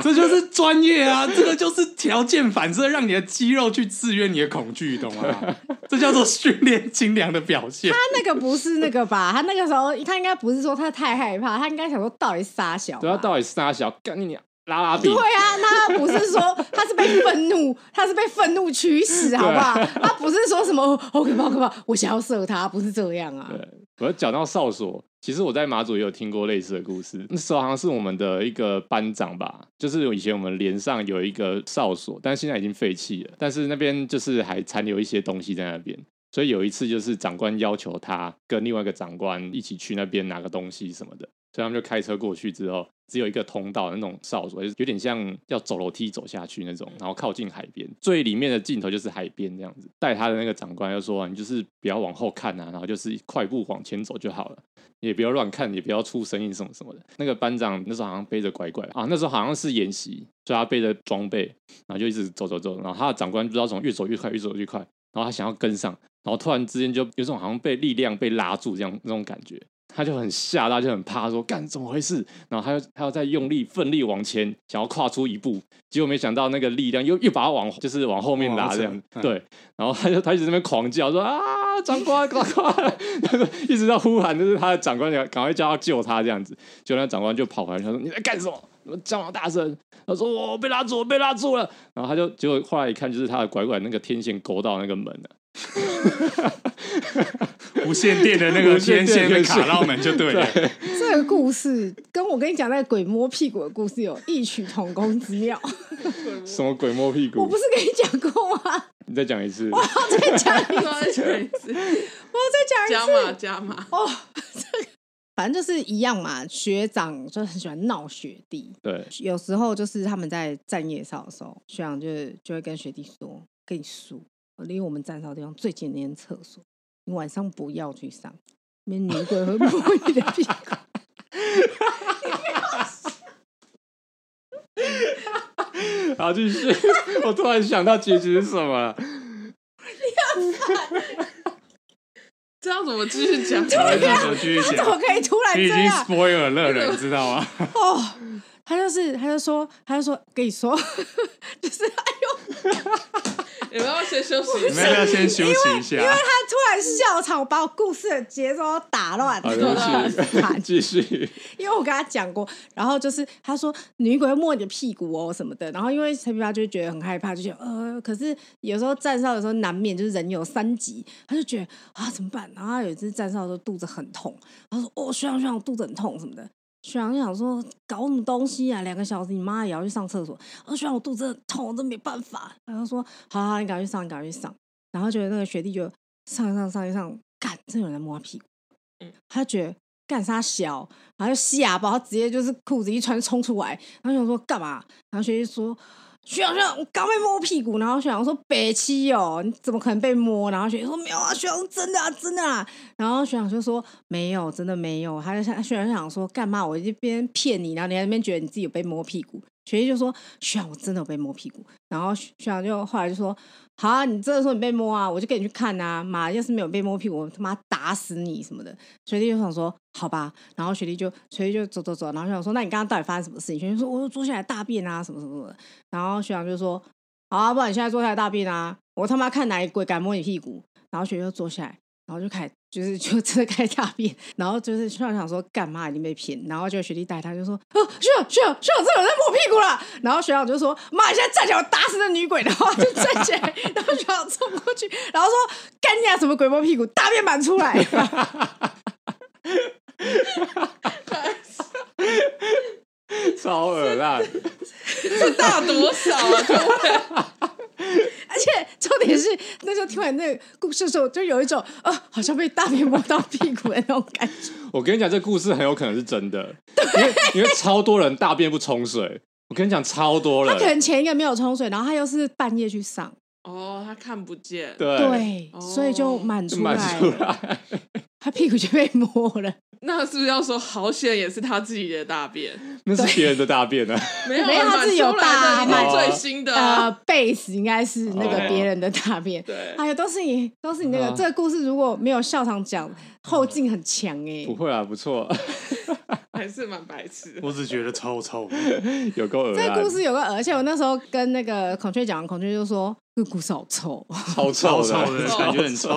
这就是专业啊，这个就是条件反射，让你的肌肉去制约你的恐惧，懂吗？这叫做训练精良的表现。他那个不是那个吧？他那个时候。他应该不是说他太害怕，他应该想说到底杀小。对，他到底杀小，干你娘拉拉 对啊，那他不是说 他是被愤怒，他是被愤怒驱使，好不好？他不是说什么好可怕，好可怕，我想要射他，不是这样啊。对，我讲到哨所，其实我在马祖也有听过类似的故事。那时候好像是我们的一个班长吧，就是以前我们连上有一个哨所，但现在已经废弃了，但是那边就是还残留一些东西在那边。所以有一次，就是长官要求他跟另外一个长官一起去那边拿个东西什么的，所以他们就开车过去之后，只有一个通道那种哨所，有点像要走楼梯走下去那种，然后靠近海边，最里面的尽头就是海边这样子。带他的那个长官就说：“你就是不要往后看啊，然后就是快步往前走就好了，也不要乱看，也不要出声音什么什么的。”那个班长那时候好像背着拐拐啊，那时候好像是演习，所以他背着装备，然后就一直走走走，然后他的长官不知道怎么越走越快，越走越快，然后他想要跟上。然后突然之间就有种好像被力量被拉住这样那种感觉，他就很吓到，就很怕，说干怎么回事？然后他又他要再用力奋力往前，想要跨出一步，结果没想到那个力量又又把他往就是往后面拉这样，嗯、对，然后他就他一直在那边狂叫说啊长官长官，一直在呼喊，就是他的长官赶快叫他救他这样子，结果那长官就跑回来，他说你在干什么？怎么这么大声？他说我被拉住，我被拉住了。然后他就结果后来一看，就是他的拐拐那个天线勾到那个门了。无线电的那个 天线被卡到门就对了。对这个故事跟我跟你讲那个鬼摸屁股的故事有异曲同工之妙。什么鬼摸屁股？我不是跟你讲过吗？你再讲一次。我要再讲一次。我要再讲一次。加码加码哦，这个反正就是一样嘛。学长就很喜欢闹学弟。对。有时候就是他们在站夜哨的时候，学长就就会跟学弟说：“跟你说。”离我们站哨的地方最近那间厕所，你晚上不要去上，那女鬼会摸你的屁股。好，继续。我突然想到结局是什么？你 要这样怎么继续讲？怎么继续讲？怎么可以突然这样？你已经 spoil 了人，你知道吗？哦，他就是，他就说，他就说，跟你说，就是哎呦。你们要先休息一下？你们要先休息一下，因为，他突然笑场，把我故事的节奏打乱，继续 继续。因为我跟他讲过，然后就是他说女鬼会摸你的屁股哦什么的，然后因为陈皮巴就觉得很害怕，就觉得呃，可是有时候站哨的时候难免就是人有三急，他就觉得啊怎么办？然后他有一次站哨的时候肚子很痛，他说哦，学长学长，我肚子很痛什么的。学长就想说搞什么东西啊？两个小时，你妈也要去上厕所。我说学长，我肚子很痛，我真没办法。然后说好好，你赶快去上，你赶快去上。然后觉得那个学弟就上一上上一上，干，真有人在摸他屁股。嗯，他觉得干啥小，然后就吓吧，他直接就是裤子一穿冲出来。然后想说干嘛？然后学弟说。学长，学长，我刚被摸屁股，然后学长说北七哦，你怎么可能被摸？然后学长说没有啊，学长真的啊，真的啊。然后学长就说没有，真的没有。他就想学长想说干嘛？我这边骗你，然后你在那边觉得你自己有被摸屁股。学弟就说学长，我真的有被摸屁股。然后学长就后来就说。好啊，你真的说你被摸啊，我就跟你去看啊。妈，要是没有被摸屁股，我他妈打死你什么的。学弟就想说，好吧。然后学弟就学弟就走走走，然后学长说，那你刚刚到底发生什么事情？学弟说，我又坐下来大便啊，什么什么什么的。然后学长就说，好啊，不然你现在坐下来大便啊，我他妈看哪一鬼敢摸你屁股。然后学弟就坐下来。然后就开始，就是就真的开始大便，然后就是校长想说干嘛已经被骗，然后就学弟带他就说，哦，学长学长学长，这有人在摸屁股了，然后学长就说，妈，你现在站起来，我打死那女鬼，然后就站起来，然后学长冲过去，然后说，干你啊，什么鬼摸屁股，大便满出来，超恶烂，这 大多少啊？而且重点是，那时候听完那个故事的时候，就有一种啊，好像被大便摸到屁股的那种感觉。我跟你讲，这个故事很有可能是真的，因为因为超多人大便不冲水。我跟你讲，超多人，他可能前一个没有冲水，然后他又是半夜去上，哦，他看不见，对，对，所以就满出来，他屁股就被摸了。那是不是要说好险也是他自己的大便？那是别人的大便呢？没有，没有，他是有大，买最新的呃，base 应该是那个别人的大便。对，哎呀，都是你，都是你那个。这个故事如果没有校长讲，后劲很强哎。不会啊，不错，还是蛮白痴。我只觉得超臭，有够恶。这个故事有个，而且我那时候跟那个孔雀讲，孔雀就说这个故事好臭，超臭的，感觉很臭。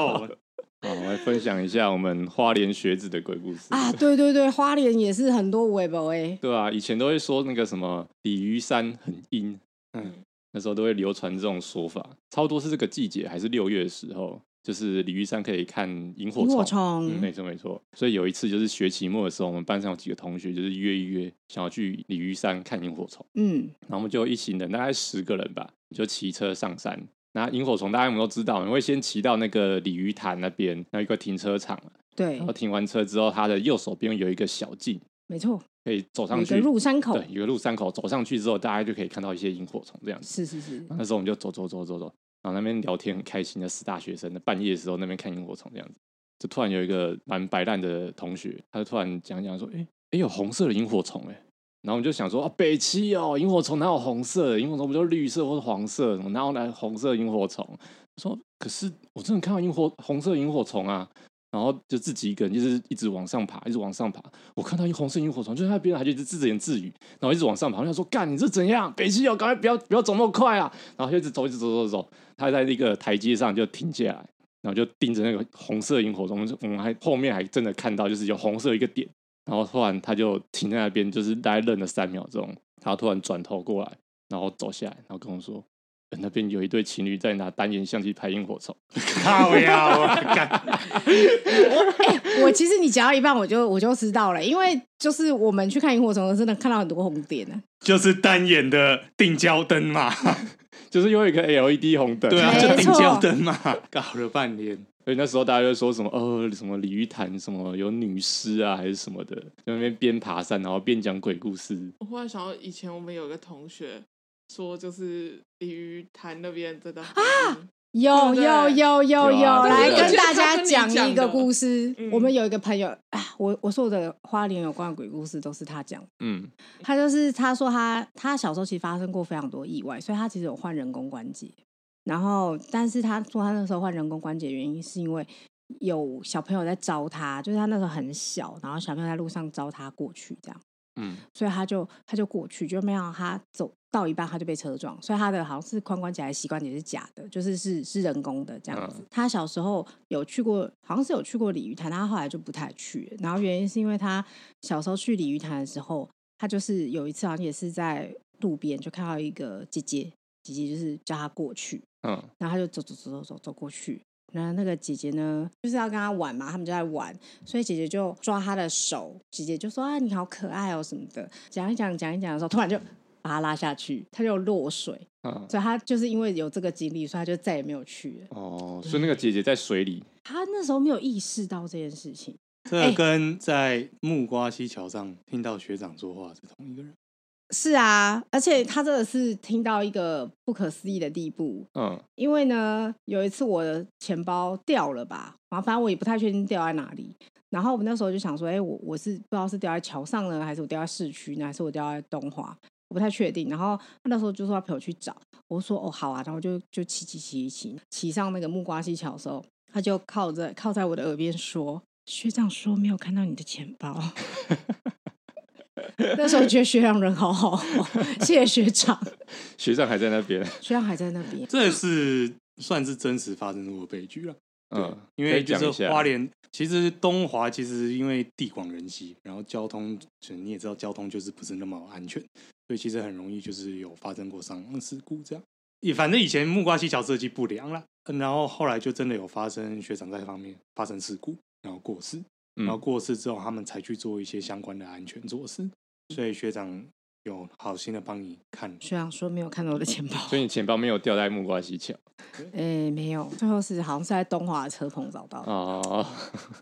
好，我来分享一下我们花莲学子的鬼故事啊！对对对，花莲也是很多微博哎。对啊，以前都会说那个什么鲤鱼山很阴，嗯，那时候都会流传这种说法。超多是这个季节，还是六月的时候，就是鲤鱼山可以看萤火虫。萤火没错没错。所以有一次就是学期末的时候，我们班上有几个同学就是约一约，想要去鲤鱼山看萤火虫。嗯，然后我们就一行人，大概十个人吧，就骑车上山。那萤火虫，大家有没有都知道？你会先骑到那个鲤鱼潭那边，那一个停车场。对。然后停完车之后，它的右手边有一个小径。没错。可以走上去。一个入山口。对，有个入山口，走上去之后，大家就可以看到一些萤火虫这样子。是是是。那时候我们就走走走走走，然后那边聊天很开心的死大学生，的半夜的时候那边看萤火虫这样子，就突然有一个蛮白烂的同学，他就突然讲讲说：“哎、欸、哎、欸，有红色的萤火虫哎。”然后我们就想说啊，北七哦，萤火虫哪有红色？萤火虫不就绿色或者黄色？哪有来红色萤火虫？说可是我真的看到萤火红色萤火虫啊！然后就自己一个人，就是一直往上爬，一直往上爬。我看到一红色萤火虫，就在那边还就一直自言自语，然后一直往上爬。我想说，干你这怎样？北七哦，赶快不要不要走那么快啊！然后就一直走，一直，走走走。他在那个台阶上就停下来，然后就盯着那个红色萤火虫。我们还后面还真的看到，就是有红色一个点。然后突然他就停在那边，就是大概愣了三秒钟，他突然转头过来，然后走下来，然后跟我说。那边有一对情侣在拿单眼相机拍萤火虫，靠呀！我哎，我其实你讲到一半，我就我就知道了，因为就是我们去看萤火虫，真的看到很多红点呢，就是单眼的定焦灯嘛，就是有一个 LED 红灯，对啊，就顶焦灯嘛，搞了半天。所以那时候大家就说什么呃，什么鲤鱼潭什么有女尸啊，还是什么的，在那边边爬山然后边讲鬼故事。我忽然想到以前我们有一个同学。说就是鲤鱼潭那边真的啊，有有有有有，来跟大家讲一个故事。嗯、我们有一个朋友啊，我我说我的花莲有关的鬼故事都是他讲。嗯，他就是他说他他小时候其实发生过非常多意外，所以他其实有换人工关节。然后，但是他说他那时候换人工关节原因是因为有小朋友在招他，就是他那时候很小，然后小朋友在路上招他过去这样。嗯，所以他就他就过去，就没想到他走到一半他就被车撞，所以他的好像是髋关节还是膝关节是假的，就是是是人工的这样子。嗯、他小时候有去过，好像是有去过鲤鱼潭，他后来就不太去。然后原因是因为他小时候去鲤鱼潭的时候，他就是有一次好像也是在路边就看到一个姐姐，姐姐就是叫他过去，嗯，然后他就走走走走走走过去。然后那个姐姐呢，就是要跟他玩嘛，他们就在玩，所以姐姐就抓他的手，姐姐就说啊，你好可爱哦什么的，讲一讲讲一讲的时候，突然就把他拉下去，他就落水，嗯，所以他就是因为有这个经历，所以他就再也没有去了。哦，所以那个姐姐在水里，他那时候没有意识到这件事情，这跟在木瓜溪桥上听到学长说话是同一个人。是啊，而且他真的是听到一个不可思议的地步。嗯，因为呢，有一次我的钱包掉了吧，然后反正我也不太确定掉在哪里。然后我们那时候就想说，哎，我我是不知道是掉在桥上呢，还是我掉在市区呢，还是我掉在东华，我不太确定。然后他那时候就说要陪我去找，我说哦好啊，然后就就骑骑骑骑骑上那个木瓜溪桥的时候，他就靠着靠在我的耳边说，学长说没有看到你的钱包。那时候觉得学长人好好，谢谢学长。学长还在那边，学长还在那边，这是算是真实发生过的悲剧了。嗯，因为就是花莲，其实东华其实因为地广人稀，然后交通，你也知道交通就是不是那么安全，所以其实很容易就是有发生过伤亡事故这样。也反正以前木瓜溪桥设计不良了，然后后来就真的有发生学长在方面发生事故，然后过世。然后过世之后，他们才去做一些相关的安全措施。所以学长有好心的帮你看。学长说没有看到我的钱包，所以你钱包没有掉在木瓜溪桥。哎，没有，最后是好像是在东华的车棚找到的。哦，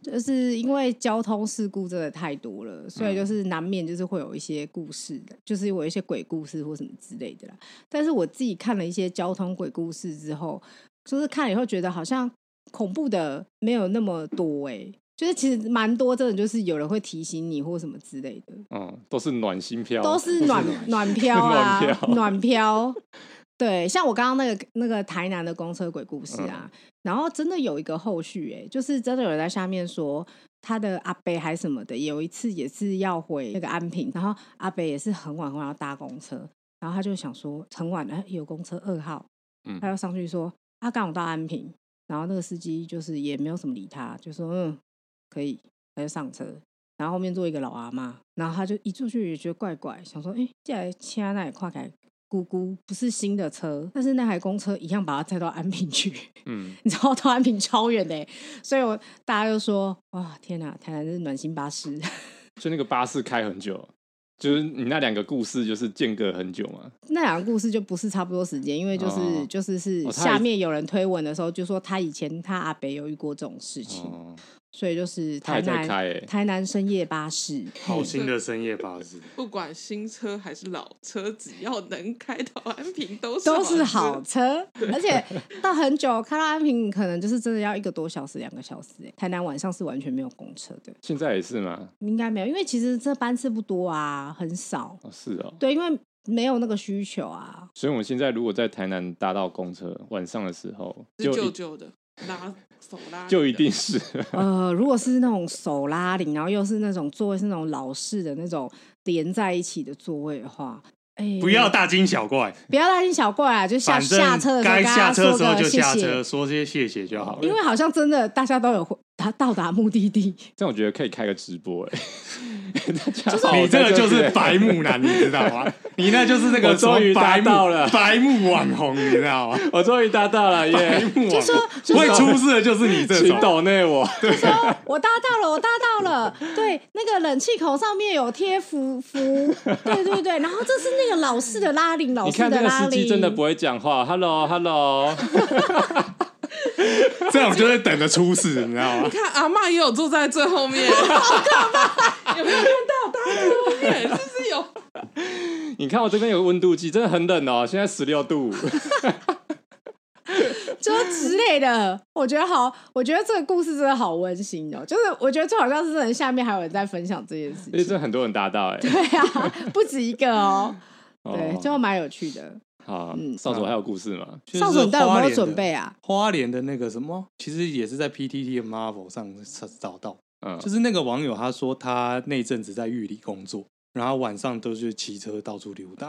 就是因为交通事故真的太多了，所以就是难免就是会有一些故事的，就是有一些鬼故事或什么之类的啦。但是我自己看了一些交通鬼故事之后，就是看了以后觉得好像恐怖的没有那么多哎。就是其实蛮多，真的就是有人会提醒你或什么之类的。嗯，都是暖心飘，都是暖暖飘啊，暖飘。对，像我刚刚那个那个台南的公车鬼故事啊，嗯、然后真的有一个后续，哎，就是真的有人在下面说他的阿伯还什么的，有一次也是要回那个安平，然后阿伯也是很晚很晚要搭公车，然后他就想说很晚了有公车二号，嗯，他要上去说他刚好到安平，然后那个司机就是也没有什么理他，就说嗯。可以，他就上车，然后后面坐一个老阿妈，然后他就一出去也觉得怪怪，想说，哎，既然现在那里跨开，姑姑不是新的车，但是那台公车一样把他载到安平去，嗯，你知道到安平超远的，所以我大家就说，哇，天哪，台南是暖心巴士，就那个巴士开很久，就是你那两个故事就是间隔很久嘛，那两个故事就不是差不多时间，因为就是、哦、就是是下面有人推文的时候就说他以前他阿北有遇过这种事情。哦所以就是台南台南深夜巴士，好新的深夜巴士，不管新车还是老车，只要能开到安平都是都是好车。而且到很久开到安平，可能就是真的要一个多小时、两个小时。哎，台南晚上是完全没有公车的，现在也是吗？应该没有，因为其实这班次不多啊，很少。哦，是哦，对，因为没有那个需求啊。所以我们现在如果在台南搭到公车，晚上的时候就旧旧的。拉手拉，就一定是。呃，如果是那种手拉铃，然后又是那种座位是那种老式的那种连在一起的座位的话。欸、不要大惊小怪，不要大惊小怪啊！就下下车的时候，该下车的时候就下车，说些谢谢就好了。因为好像真的大家都有他到达目的地。这样我觉得可以开个直播哎、你这个就是白木男，你知道吗？你那就是那个终于达到了白木网红，你知道吗？我终于达到了耶！白目就说会出事的就是你这种抖内我，就说我搭到了，我搭到了。对，那个冷气口上面有贴符符，对对对。然后这是那个老式的拉铃，老式的拉铃。你看那个司机真的不会讲话，Hello Hello。这种就是等着出事，你知道吗？你看阿妈也有坐在最后面，好可怕！有没有看到他在后面？是不是有？你看我这边有个温度计，真的很冷哦，现在十六度，就之类的。我觉得好，我觉得这个故事真的好温馨哦。就是我觉得最好像是人下面还有人在分享这件事情，因为这很多人达到哎，对啊，不止一个哦，对，就蛮有趣的。好，嗯，少佐还有故事吗？少佐，你到底有没有准备啊？花莲的那个什么，其实也是在 PTT 的 Marvel 上找到，嗯，就是那个网友他说他那阵子在狱里工作。然后晚上都是骑车到处溜达。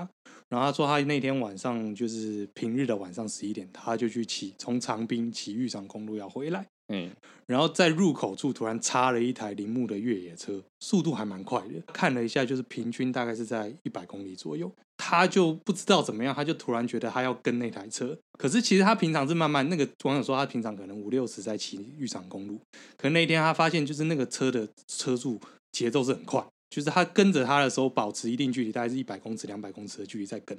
然后他说他那天晚上就是平日的晚上十一点，他就去骑从长滨骑玉长公路要回来。嗯，然后在入口处突然插了一台铃木的越野车，速度还蛮快的。看了一下，就是平均大概是在一百公里左右。他就不知道怎么样，他就突然觉得他要跟那台车。可是其实他平常是慢慢。那个网友说他平常可能五六十在骑玉长公路，可那一天他发现就是那个车的车速节奏是很快。就是他跟着他的时候，保持一定距离，大概是一百公尺、两百公尺的距离在跟。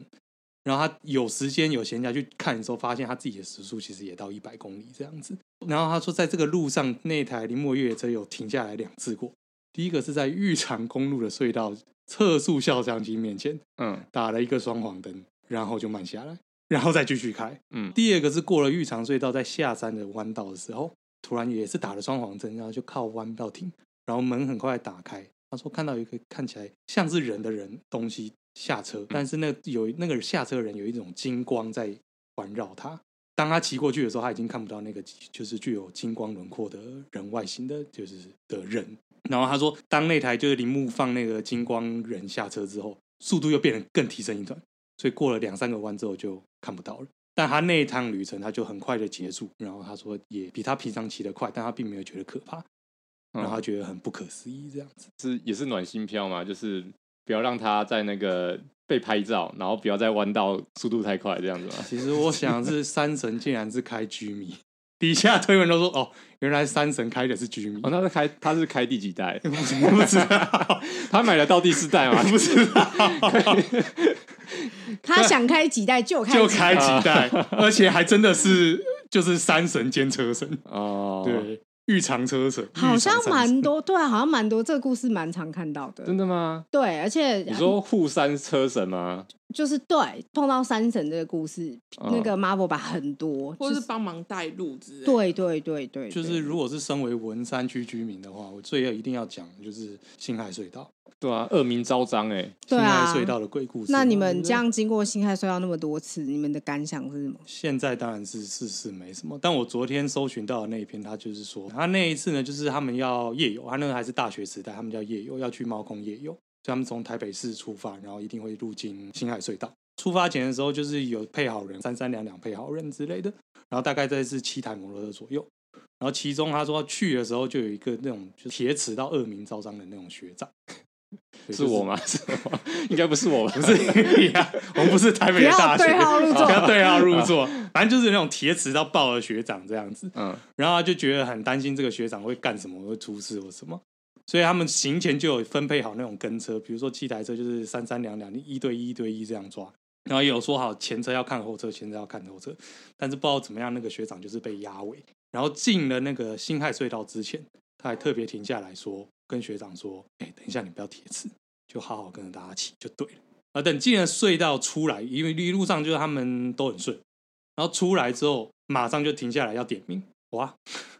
然后他有时间有闲暇去看的时候，发现他自己的时速其实也到一百公里这样子。然后他说，在这个路上，那台铃木越野车有停下来两次过。第一个是在玉长公路的隧道测速照相机面前，嗯，打了一个双黄灯，然后就慢下来，然后再继续开。嗯，第二个是过了玉长隧道，在下山的弯道的时候，突然也是打了双黄灯，然后就靠弯道停，然后门很快打开。他说看到一个看起来像是人的人东西下车，但是那有那个下车的人有一种金光在环绕他。当他骑过去的时候，他已经看不到那个就是具有金光轮廓的人外形的，就是的人。然后他说，当那台就是铃木放那个金光人下车之后，速度又变得更提升一段，所以过了两三个弯之后就看不到了。但他那一趟旅程他就很快的结束。然后他说也比他平常骑得快，但他并没有觉得可怕。然后他觉得很不可思议，这样子是也是暖心票嘛，就是不要让他在那个被拍照，然后不要在弯道速度太快这样子嘛。其实我想是山神竟然是开 G 米，底下推文都说哦，原来山神开的是居民。哦，他是开他是开第几代？不知道，他买了到第四代吗？不知道，他想开几代就开就开几代，而且还真的是就是山神兼车神哦，对。玉长车神好像蛮多，对啊，好像蛮多。这个故事蛮常看到的。真的吗？对，而且你说护山车神吗？就是对，碰到山神这个故事，哦、那个 Marvel 版很多，或是帮忙带路之类。对对对对，就是如果是身为文山区居民的话，我最要一定要讲就是辛亥隧道。对啊，恶名昭彰哎！对啊，辛亥隧道的鬼故事。那你们这样经过辛亥隧道那么多次，你们的感想是什么？现在当然是事事没什么，但我昨天搜寻到的那一篇，他就是说，他那一次呢，就是他们要夜游，他那个还是大学时代，他们叫夜游，要去猫空夜游，所以他们从台北市出发，然后一定会入境新海隧道。出发前的时候，就是有配好人，三三两两配好人之类的，然后大概在是七台摩托车左右。然后其中他说去的时候，就有一个那种就铁齿到恶名昭彰的那种学长。是我吗？是 我应该不是我吧？不是你啊，我们不是台北的大学，不要对号入座，不要对号入座。反正就是那种铁齿到爆的学长这样子。嗯，然后他就觉得很担心这个学长会干什么，会出事或什么，所以他们行前就有分配好那种跟车，比如说七台车就是三三两两，一对一，一对一这样抓。然后也有说好前车要看后车，前车要看后车，但是不知道怎么样，那个学长就是被压尾。然后进了那个辛亥隧道之前，他还特别停下来说。跟学长说：“哎、等一下，你不要铁齿，就好好跟着大家骑就对了。”啊，等进了隧道出来，因为一路上就是他们都很顺，然后出来之后马上就停下来要点名。哇，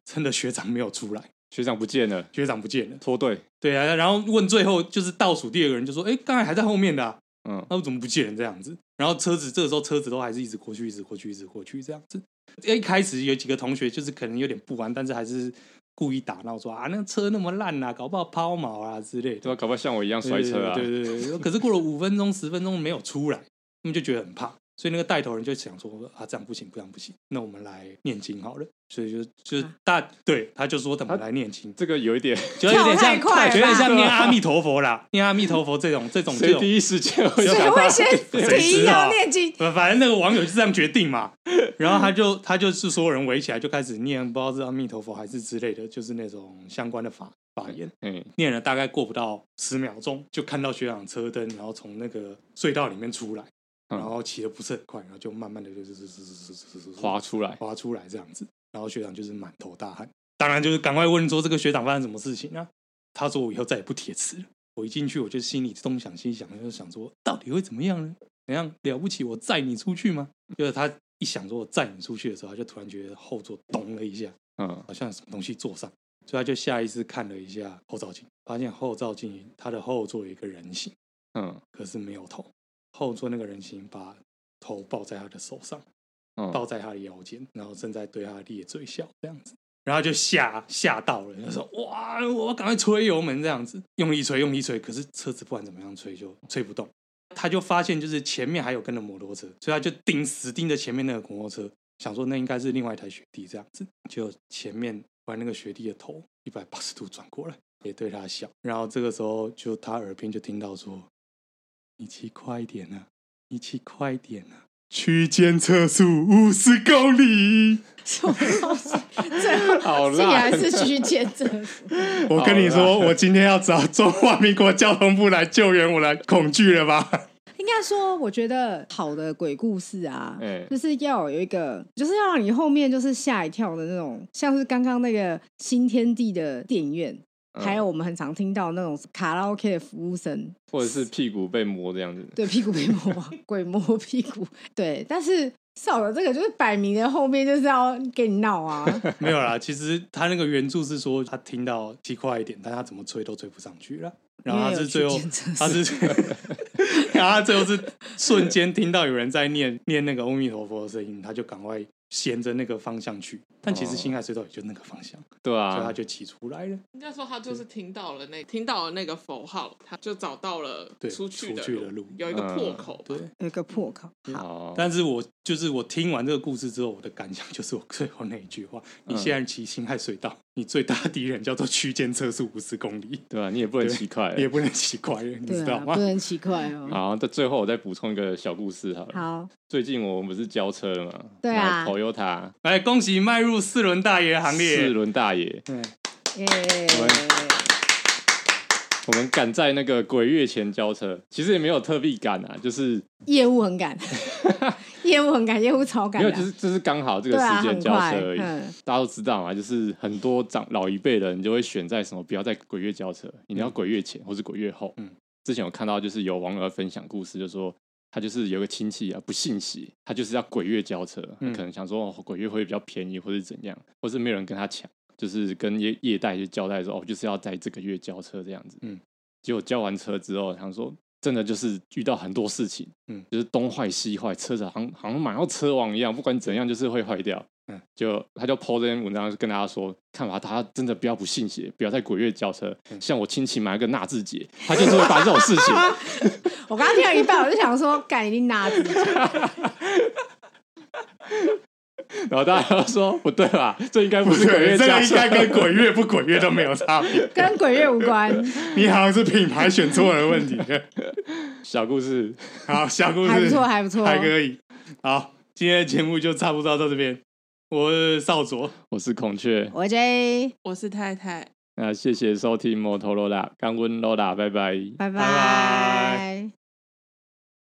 真的学长没有出来，学长不见了，学长不见了，脱队。对啊，然后问最后就是倒数第二个人就说：“哎、欸，刚才还在后面的、啊，嗯，那我怎么不见了这样子？”然后车子这个时候车子都还是一直过去，一直过去，一直过去这样子。一开始有几个同学就是可能有点不安，但是还是故意打闹说啊，那个车那么烂啊，搞不好抛锚啊之类的，对，搞不好像我一样摔车啊。对对对，对，可是过了五分钟、十分钟没有出来，他们就觉得很怕。所以那个带头人就想说啊，这样不行，这样不行，那我们来念经好了。所以就就是大对，他就说怎么来念经，这个有一点，就有点像，有点像念阿弥陀佛啦，念阿弥陀佛这种这种。这种第一时间会谁会先 提议要念经？反正那个网友就这样决定嘛。然后他就他就是所有人围起来就开始念，不知道是阿弥陀佛还是之类的，就是那种相关的法法言。嗯，念了大概过不到十秒钟，就看到学长车灯，然后从那个隧道里面出来。然后骑的不是很快，然后就慢慢的就是是是是是是滑出来，滑出来这样子。然后学长就是满头大汗，当然就是赶快问说这个学长发生什么事情啊？他说我以后再也不铁齿了。我一进去我就心里东想西想，就想说到底会怎么样呢？怎样了不起？我载你出去吗？就是他一想说我载你出去的时候，他就突然觉得后座咚了一下，嗯，好像有什么东西坐上，所以他就下意识看了一下后照镜，发现后照镜他的后座有一个人形，嗯，可是没有头。后座那个人形把头抱在他的手上，嗯、抱在他的腰间，然后正在对他咧嘴笑这样子，然后就吓吓到了，他说：“哇，我赶快吹油门这样子，用力吹，用力吹，可是车子不管怎么样吹就吹不动。”他就发现就是前面还有跟着摩托车，所以他就盯死盯着前面那个摩托车，想说那应该是另外一台学弟这样子。就前面把那个学弟的头一百八十度转过来，也对他笑，然后这个时候就他耳边就听到说。你骑快一点啊！你骑快一点啊！区间测速五十公里，什么东西？最后好烂，还是区间测速？我跟你说，我今天要找中华民国交通部来救援我的恐惧了吧？应该说，我觉得好的鬼故事啊，就是要有一个，就是要让你后面就是吓一跳的那种，像是刚刚那个新天地的电影院。还有我们很常听到那种卡拉 OK 的服务生，或者是屁股被摸这样子。对，屁股被摸，鬼摸屁股。对，但是少了这个，就是摆明的后面就是要给你闹啊。没有啦，其实他那个原著是说他听到骑快一点，但他怎么吹都吹不上去了。然后他是最后，他是，然后他最后是瞬间听到有人在念念那个阿弥陀佛的声音，他就赶快。衔着那个方向去，但其实辛亥隧道也就那个方向，对啊，所以他就骑出来了。应该说他就是听到了那听到了那个符号，他就找到了出去的路，有一个破口，对，有一个破口。好，但是我就是我听完这个故事之后，我的感想就是我最后那一句话：你现在骑辛亥隧道，你最大的敌人叫做区间测速五十公里，对啊，你也不能骑快，你也不能骑快，你知道吗？不能骑快哦。好，到最后我再补充一个小故事好了。好，最近我们不是交车了吗？对啊。Toyota，来恭喜迈入四轮大爷行列。四轮大爷，对，我们我们赶在那个鬼月前交车，其实也没有特别赶啊，就是业务很赶，业务很赶，业务超赶，没有，就是就是刚好这个时间交车而已。大家都知道嘛，就是很多长老一辈的人就会选在什么，不要在鬼月交车，你要鬼月前或是鬼月后。嗯，之前有看到就是有网友分享故事，就说。他就是有个亲戚啊，不信邪，他就是要鬼月交车，嗯、可能想说、哦、鬼月会比较便宜，或是怎样，或是没有人跟他抢，就是跟业业代就交代说哦，就是要在这个月交车这样子。嗯，结果交完车之后，想说真的就是遇到很多事情，嗯，就是东坏西坏，车子好像好像买到车王一样，不管怎样就是会坏掉。嗯，就他就 po 这篇文章，跟大家说，看吧，他真的不要不信邪，不要在鬼月交车。嗯、像我亲戚买了个纳智捷，他就是会把这种事情。我刚刚听了一半，我就想说，干一定纳智捷。然后大家都说不对吧？这应该不是鬼月这应该跟鬼月不鬼月都没有差别，跟鬼月无关。你好像是品牌选错了问题。小故事，好，小故事还不错，还不错，还可以。好，今天的节目就差不多到这边。我是少佐，我是孔雀，我 J，我是太太。那谢谢收听摩托罗拉，干温罗拉，拜拜，拜拜。